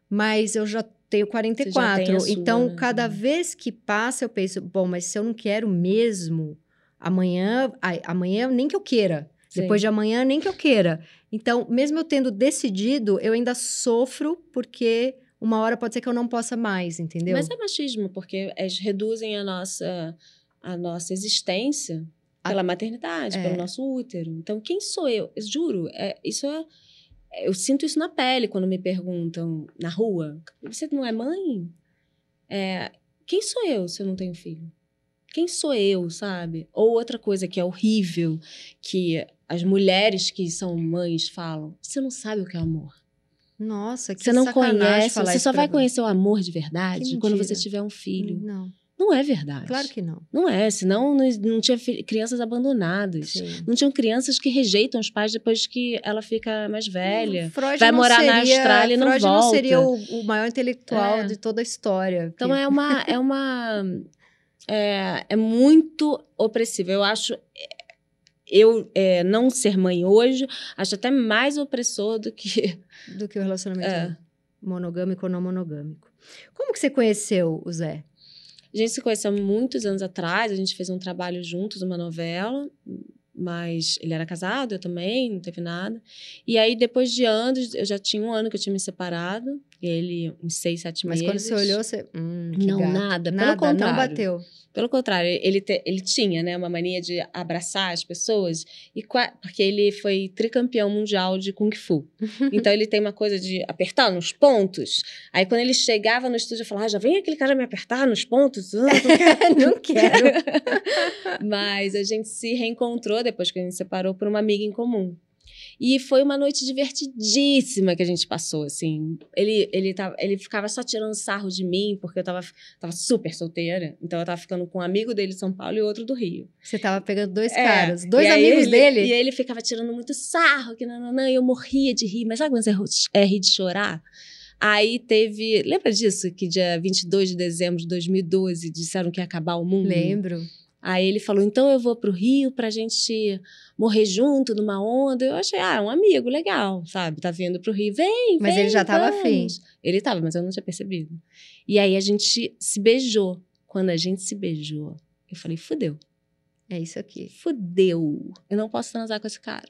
mas eu já tenho 44. tem a sua, então, né? cada Uhum. vez que passa, eu penso, bom, mas se eu não quero mesmo, amanhã, amanhã nem que eu queira. Sim. Depois de amanhã, nem que eu queira. Então, mesmo eu tendo decidido, eu ainda sofro porque uma hora pode ser que eu não possa mais, entendeu? Mas é machismo, porque eles reduzem a nossa, a nossa existência pela maternidade, é. pelo nosso útero. Então, quem sou eu? Eu juro, é, isso é. Eu sinto isso na pele quando me perguntam na rua: você não é mãe? É, quem sou eu se eu não tenho filho? Quem sou eu, sabe? Ou outra coisa que é horrível, que as mulheres que são mães falam: você não sabe o que é amor. Nossa, que Você não sacanagem conhece, você só vai mim. conhecer o amor de verdade quando você tiver um filho. Não, Não é verdade. claro que não. Não é, senão não, não tinha crianças abandonadas. Sim. Não tinham crianças que rejeitam os pais depois que ela fica mais velha. Freud vai não morar na seria- Austrália e não Freud não volta. seria o, o maior intelectual É. de toda a história. Então é uma. É, uma é, é muito opressivo. Eu acho. Eu é, não ser mãe hoje, acho até mais opressor do que. *laughs* do que o relacionamento É. monogâmico ou não monogâmico. Como que você conheceu o Zé? A gente se conheceu há muitos anos atrás, a gente fez um trabalho juntos, uma novela, mas ele era casado, eu também, não teve nada. E aí, depois de anos, eu já tinha um ano que eu tinha me separado, e ele uns seis, sete Mas meses. quando você olhou, você. Hum, Não, gato. nada, pelo Nada, não contrário. bateu. Pelo contrário, ele, te- ele tinha, né, uma mania de abraçar as pessoas, e porque ele foi tricampeão mundial de Kung Fu. *laughs* Então ele tem uma coisa de apertar nos pontos. Aí quando ele chegava no estúdio, eu falava, ah, já vem aquele cara me apertar nos pontos. Ah, não quero. *laughs* não quero. *laughs* Mas a gente se reencontrou depois que a gente separou por uma amiga em comum. E foi uma noite divertidíssima que a gente passou, assim. Ele, ele, tava, ele ficava só tirando sarro de mim, porque eu tava, tava super solteira. Então eu tava ficando com um amigo dele de São Paulo e outro do Rio. Você tava pegando dois É, caras, dois amigos ele- dele. E ele ficava tirando muito sarro, que nananã, e eu morria de rir. Mas sabe quando você é rir de chorar? Aí teve. Lembra disso? Que dia 22 de dezembro de 2012 disseram que ia acabar o mundo? Lembro. Aí ele falou: então eu vou pro Rio pra gente morrer junto numa onda. Eu achei, ah, um amigo legal, sabe? Tá vindo pro Rio. Vem, Mas vem, ele já tava vamos. afim. Ele tava, mas eu não tinha percebido. E aí a gente se beijou. Quando a gente se beijou, eu falei: fudeu, É isso aqui. fudeu. Eu não posso transar com esse cara.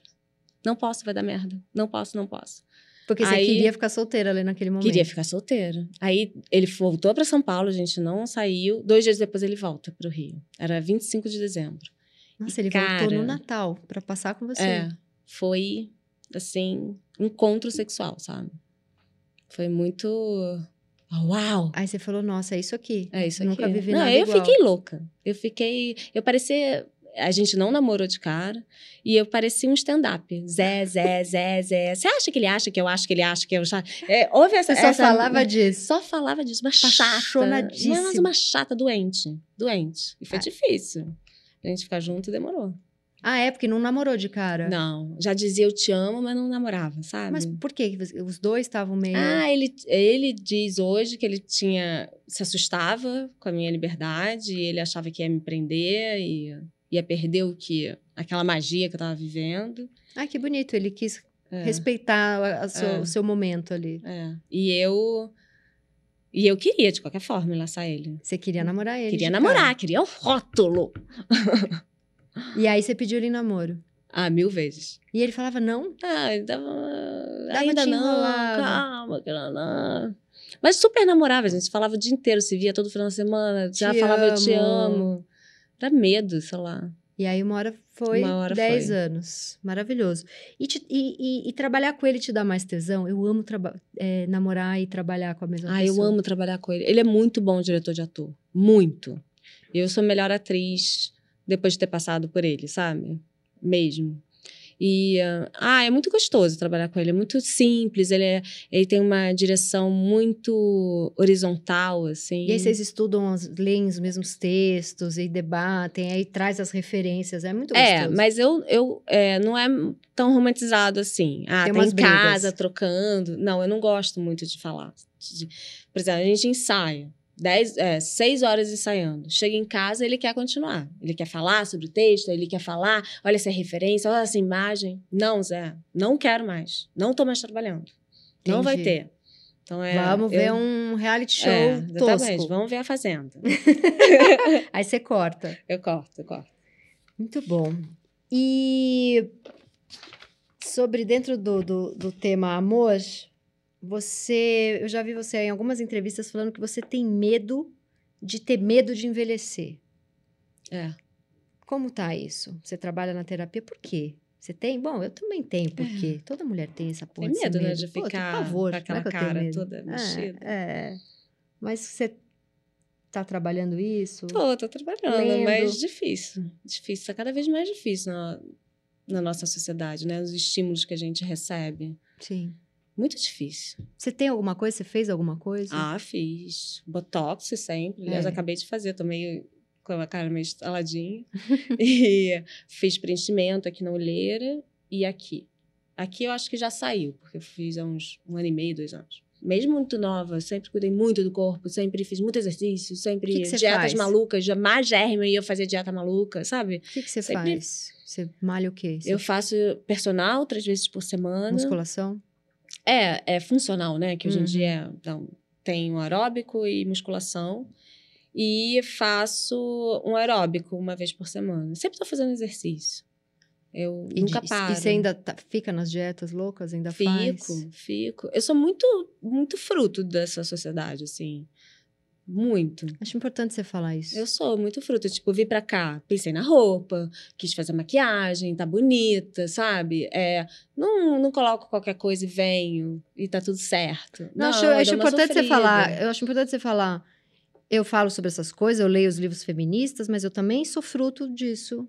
Não posso, vai dar merda. Não posso, não posso. Porque você Aí- queria ficar solteira ali naquele momento. Queria ficar solteira. Aí ele voltou pra São Paulo, a gente não saiu. Dois dias depois ele volta pro Rio. Era 25 de dezembro. Nossa, ele Cara. voltou no Natal pra passar com você. É, foi assim, encontro sexual, sabe? Foi muito uau. Aí você falou, nossa, é isso aqui. É isso aqui. Nunca vivi não, nada eu igual. fiquei louca. Eu fiquei, eu parecia a gente não namorou de cara e eu parecia um stand-up. Zé, Zé, Zé, Zé. Você acha que ele acha que eu acho que ele acha que eu já. É, houve essa. Você só essa- falava disso. Só falava disso, uma chata. Mas uma chata doente. Doente. E foi Ah. difícil. A gente ficar junto demorou. Ah, é? Porque não namorou de cara. Não, já dizia eu te amo, mas não namorava, sabe? Mas por quê? Os dois estavam meio. Ah, ele, ele diz hoje que ele tinha se assustava com a minha liberdade, e ele achava que ia me prender e ia perder o que aquela magia que eu tava vivendo. Ai, que bonito. Ele quis É, respeitar seu- É. o seu momento ali. é. E eu e eu queria de qualquer forma laçar ele. Você queria namorar ele. queria namorar, cara. queria o rótulo. *laughs* E aí você pediu ele em namoro. Ah, mil vezes. E ele falava não? Ah, ele dava, Dava ainda não, enrolava. calma, não. Mas super namorava, a gente falava o dia inteiro, se via todo final de semana, já Te falava eu te amo. Era medo, sei lá. E aí uma hora foi Uma hora 10 foi. anos. Maravilhoso. E, te- e- e- e trabalhar com ele te dá mais tesão? Eu amo é, namorar e trabalhar com a mesma Ah, pessoa. eu amo trabalhar com ele. Ele é muito bom diretor de ator. Muito. Eu sou melhor atriz depois de ter passado por ele, sabe? Mesmo. E, ah, ah, é muito gostoso trabalhar com ele. É muito simples. Ele, é- ele tem uma direção muito horizontal, assim. E aí vocês estudam, leem os mesmos textos e debatem, aí traz as referências. É muito gostoso. É, mas eu, eu é, não é tão romantizado assim. Ah, Tem tá em brigas. casa, trocando. Não, eu não gosto muito de falar. De- por exemplo, a gente ensaia. Dez, é, seis horas ensaiando. Chega em casa, ele quer continuar. Ele quer falar sobre o texto, ele quer falar, olha essa referência, olha essa imagem. Não, Zé, não quero mais. Não tô mais trabalhando. Não vai Entendi. ter. Então, é, Vamos ver eu- um reality show é, tosco. Vamos ver a Fazenda. *laughs* Aí você corta. Eu corto, eu corto. Muito bom. E sobre dentro do, do, do tema amor, você, eu já vi você em algumas entrevistas falando que você tem medo de ter medo de envelhecer. É. Como tá isso? Você trabalha na terapia por quê? Você tem? Bom, eu também tenho, porque toda mulher tem essa porra Tem desse medo, né? medo. De Pô, ficar com é aquela cara medo. toda É, mexida. É, Mas você tá trabalhando isso? Tô, tô trabalhando, Lendo. mas difícil. Difícil, tá cada vez mais difícil na, na nossa sociedade, né? Os estímulos que a gente recebe. Sim. Muito difícil. Você tem alguma coisa? Você fez alguma coisa? Ah, fiz. Botox sempre. Aliás, É. acabei de fazer, tô meio com a cara meio estaladinha. *laughs* e fiz preenchimento aqui na olheira e aqui. Aqui eu acho que já saiu, porque eu fiz há uns um ano e meio, dois anos. Mesmo muito nova, sempre cuidei muito do corpo, sempre fiz muito exercício, sempre Que que dietas faz? malucas, já magérrima e eu fazia dieta maluca, sabe? O que, que você Sempre- faz? Você malha o quê? Você Eu faço personal três vezes por semana. Musculação? É, é funcional, né? Que hoje Uhum. em dia então, tem o aeróbico e musculação. E faço um aeróbico uma vez por semana. Sempre tô fazendo exercício. Eu E, nunca de- paro. e você ainda tá- fica nas dietas loucas? Ainda Fico, faz? fico. Eu sou muito, muito fruto dessa sociedade, assim. Muito. Acho importante você falar isso. Eu sou muito fruto. Tipo, vim pra cá, pensei na roupa, quis fazer maquiagem, tá bonita, sabe? É, não, não coloco qualquer coisa e venho e tá tudo certo. Não, acho, eu acho importante você sofrida. falar. Eu acho importante você falar. Eu falo sobre essas coisas, eu leio os livros feministas, mas eu também sou fruto disso.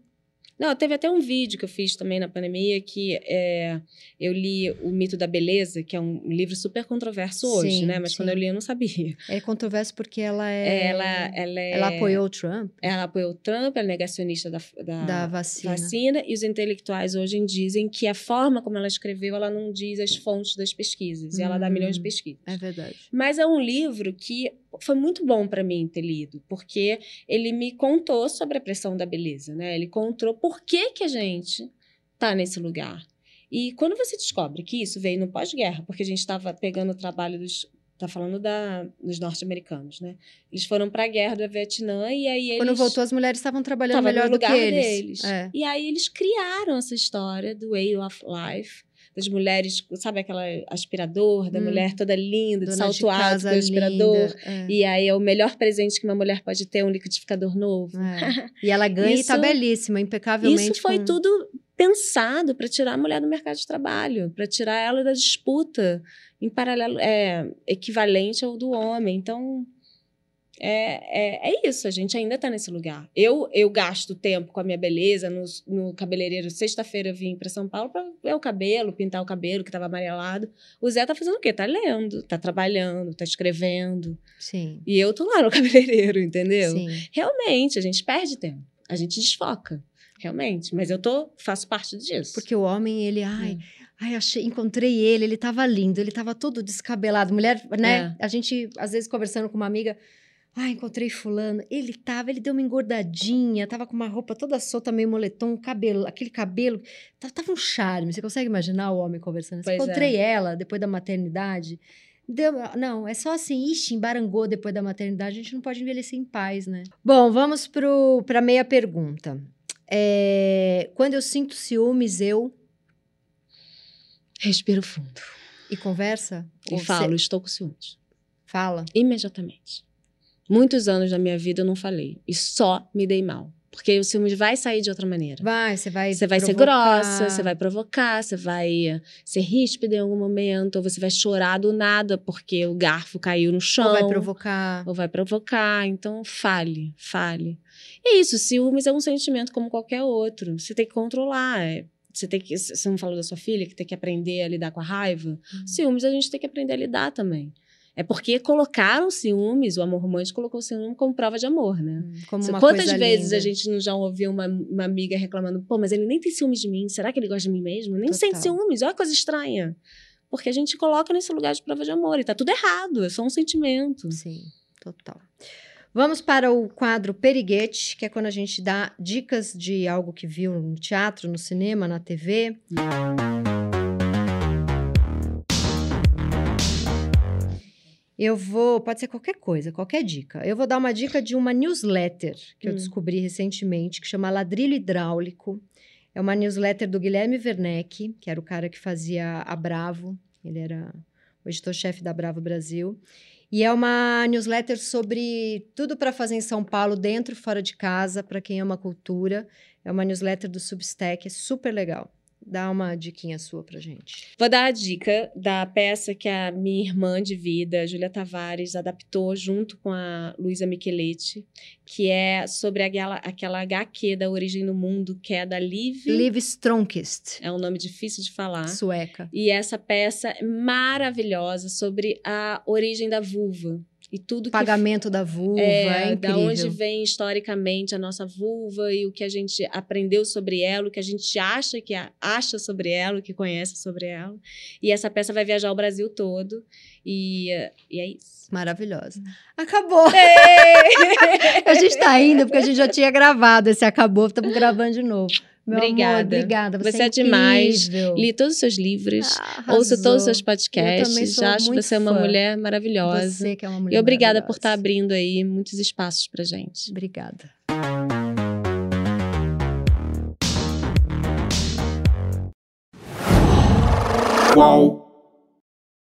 Não, teve até um vídeo que eu fiz também na pandemia que é, eu li O Mito da Beleza, que é um livro super controverso hoje, Sim, né? Mas quando sim. eu li eu não sabia. É controverso porque ela é. Ela, ela, é, ela apoiou o Trump Ela apoiou o Trump, ela é negacionista da, da, da vacina. vacina, e os intelectuais hoje dizem que a forma como ela escreveu, ela não diz as fontes das pesquisas, e ela dá Hum, milhões de pesquisas. É verdade. Mas é um livro que foi muito bom para mim ter lido, porque ele me contou sobre a pressão da beleza, né? Ele contou por que, que a gente tá nesse lugar. E quando você descobre que isso veio no pós-guerra, porque a gente estava pegando o trabalho dos tá falando da, dos norte-americanos, né? Eles foram para a guerra do Vietnã e aí eles Quando voltou, as mulheres estavam trabalhando melhor no do que lugar eles. deles. É. E aí eles criaram essa história do way of life, das mulheres, sabe aquela aspirador, da Hum. mulher toda linda, de salto alto, casa com aspirador. é. E aí é o melhor presente que uma mulher pode ter, um liquidificador novo. É. *laughs* E ela ganha e tá Isso- belíssima, impecavelmente. Isso foi com- tudo pensado para tirar a mulher do mercado de trabalho, para tirar ela da disputa em paralelo, é, equivalente ao do homem. Então, é, é, é isso, a gente ainda está nesse lugar. Eu, eu gasto tempo com a minha beleza no, no cabeleireiro. Sexta-feira eu vim para São Paulo para ver o cabelo, pintar o cabelo que estava amarelado. O Zé tá fazendo o quê? Tá lendo, tá trabalhando, tá escrevendo. Sim. E eu tô lá no *laughs* cabeleireiro, entendeu? Sim. Realmente, a gente perde tempo. A gente desfoca. Realmente. Mas eu tô, faço parte disso. Porque o homem, ele, ai, Hum. ai, achei, encontrei ele, ele tava lindo, ele tava todo descabelado. Mulher, né? É. A gente, às vezes, conversando com uma amiga, ai, encontrei fulano. Ele tava, ele deu uma engordadinha, tava com uma roupa toda solta, meio moletom, cabelo, aquele cabelo, tá- tava um charme. Você consegue imaginar o homem conversando? assim? Pois é. encontrei ela depois da maternidade. Deu, não, é só assim, ixi, embarangou depois da maternidade, a gente não pode envelhecer em paz, né? Bom, vamos pro, pra meia pergunta. É, quando eu sinto ciúmes, eu Respiro fundo. e conversa? E falo, cê estou com ciúmes. Fala. Imediatamente. Muitos anos da minha vida eu não falei. E só me dei mal. Porque o ciúmes vai sair de outra maneira. Vai, você vai. Você vai ser provocar. grossa, você vai provocar, você vai ser ríspida em algum momento, ou você vai chorar do nada porque o garfo caiu no chão. Ou vai provocar. ou vai provocar. Então, fale, fale. É isso, ciúmes é um sentimento como qualquer outro. Você tem que controlar. é. Você tem que. Você não falou da sua filha que tem que aprender a lidar com a raiva? Uhum. Ciúmes a gente tem que aprender a lidar também. É porque colocaram ciúmes, o amor romântico colocou ciúme como prova de amor, né? Hum, Como uma Quantas coisa vezes linda. a gente não já ouviu uma, uma amiga reclamando, pô, mas ele nem tem ciúmes de mim, será que ele gosta de mim mesmo? Nem Total. sente ciúmes, olha que coisa estranha. Porque a gente coloca nesse lugar de prova de amor e tá tudo errado, é só um sentimento. Sim, total. Vamos para o quadro Periguete, que é quando a gente dá dicas de algo que viu no teatro, no cinema, na TV. Eu vou, pode ser qualquer coisa, qualquer dica. Eu vou dar uma dica de uma newsletter que eu Hum. descobri recentemente, que chama Ladrilho Hidráulico. É uma newsletter do Guilherme Werneck, que era o cara que fazia a Bravo. Ele era o editor-chefe da Bravo Brasil. E é uma newsletter sobre tudo para fazer em São Paulo, dentro e fora de casa, para quem ama cultura. É uma newsletter do Substack, é super legal. Dá uma diquinha sua pra gente. Vou dar a dica da peça que a minha irmã de vida, Júlia Tavares, adaptou junto com a Luísa Micheletti, que é sobre aquela, aquela HQ da Origem do Mundo, que é da Liv... Liv Stromkist. É um nome difícil de falar. Sueca. E essa peça é maravilhosa sobre a origem da vulva e tudo pagamento que, da vulva é, é da onde vem historicamente a nossa vulva e o que a gente aprendeu sobre ela, o que a gente acha que acha sobre ela, o que conhece sobre ela. E essa peça vai viajar o Brasil todo e, e é isso. Maravilhosa. Acabou. *laughs* A gente tá indo porque a gente já tinha gravado esse acabou, estamos gravando de novo. Meu obrigada. Amor, obrigada. Você, você é, é demais. Li todos os seus livros, ah, ouço todos os seus podcasts. Acho que você é uma mulher maravilhosa. Você que é uma mulher E obrigada por estar abrindo aí muitos espaços pra gente. Obrigada. Qual?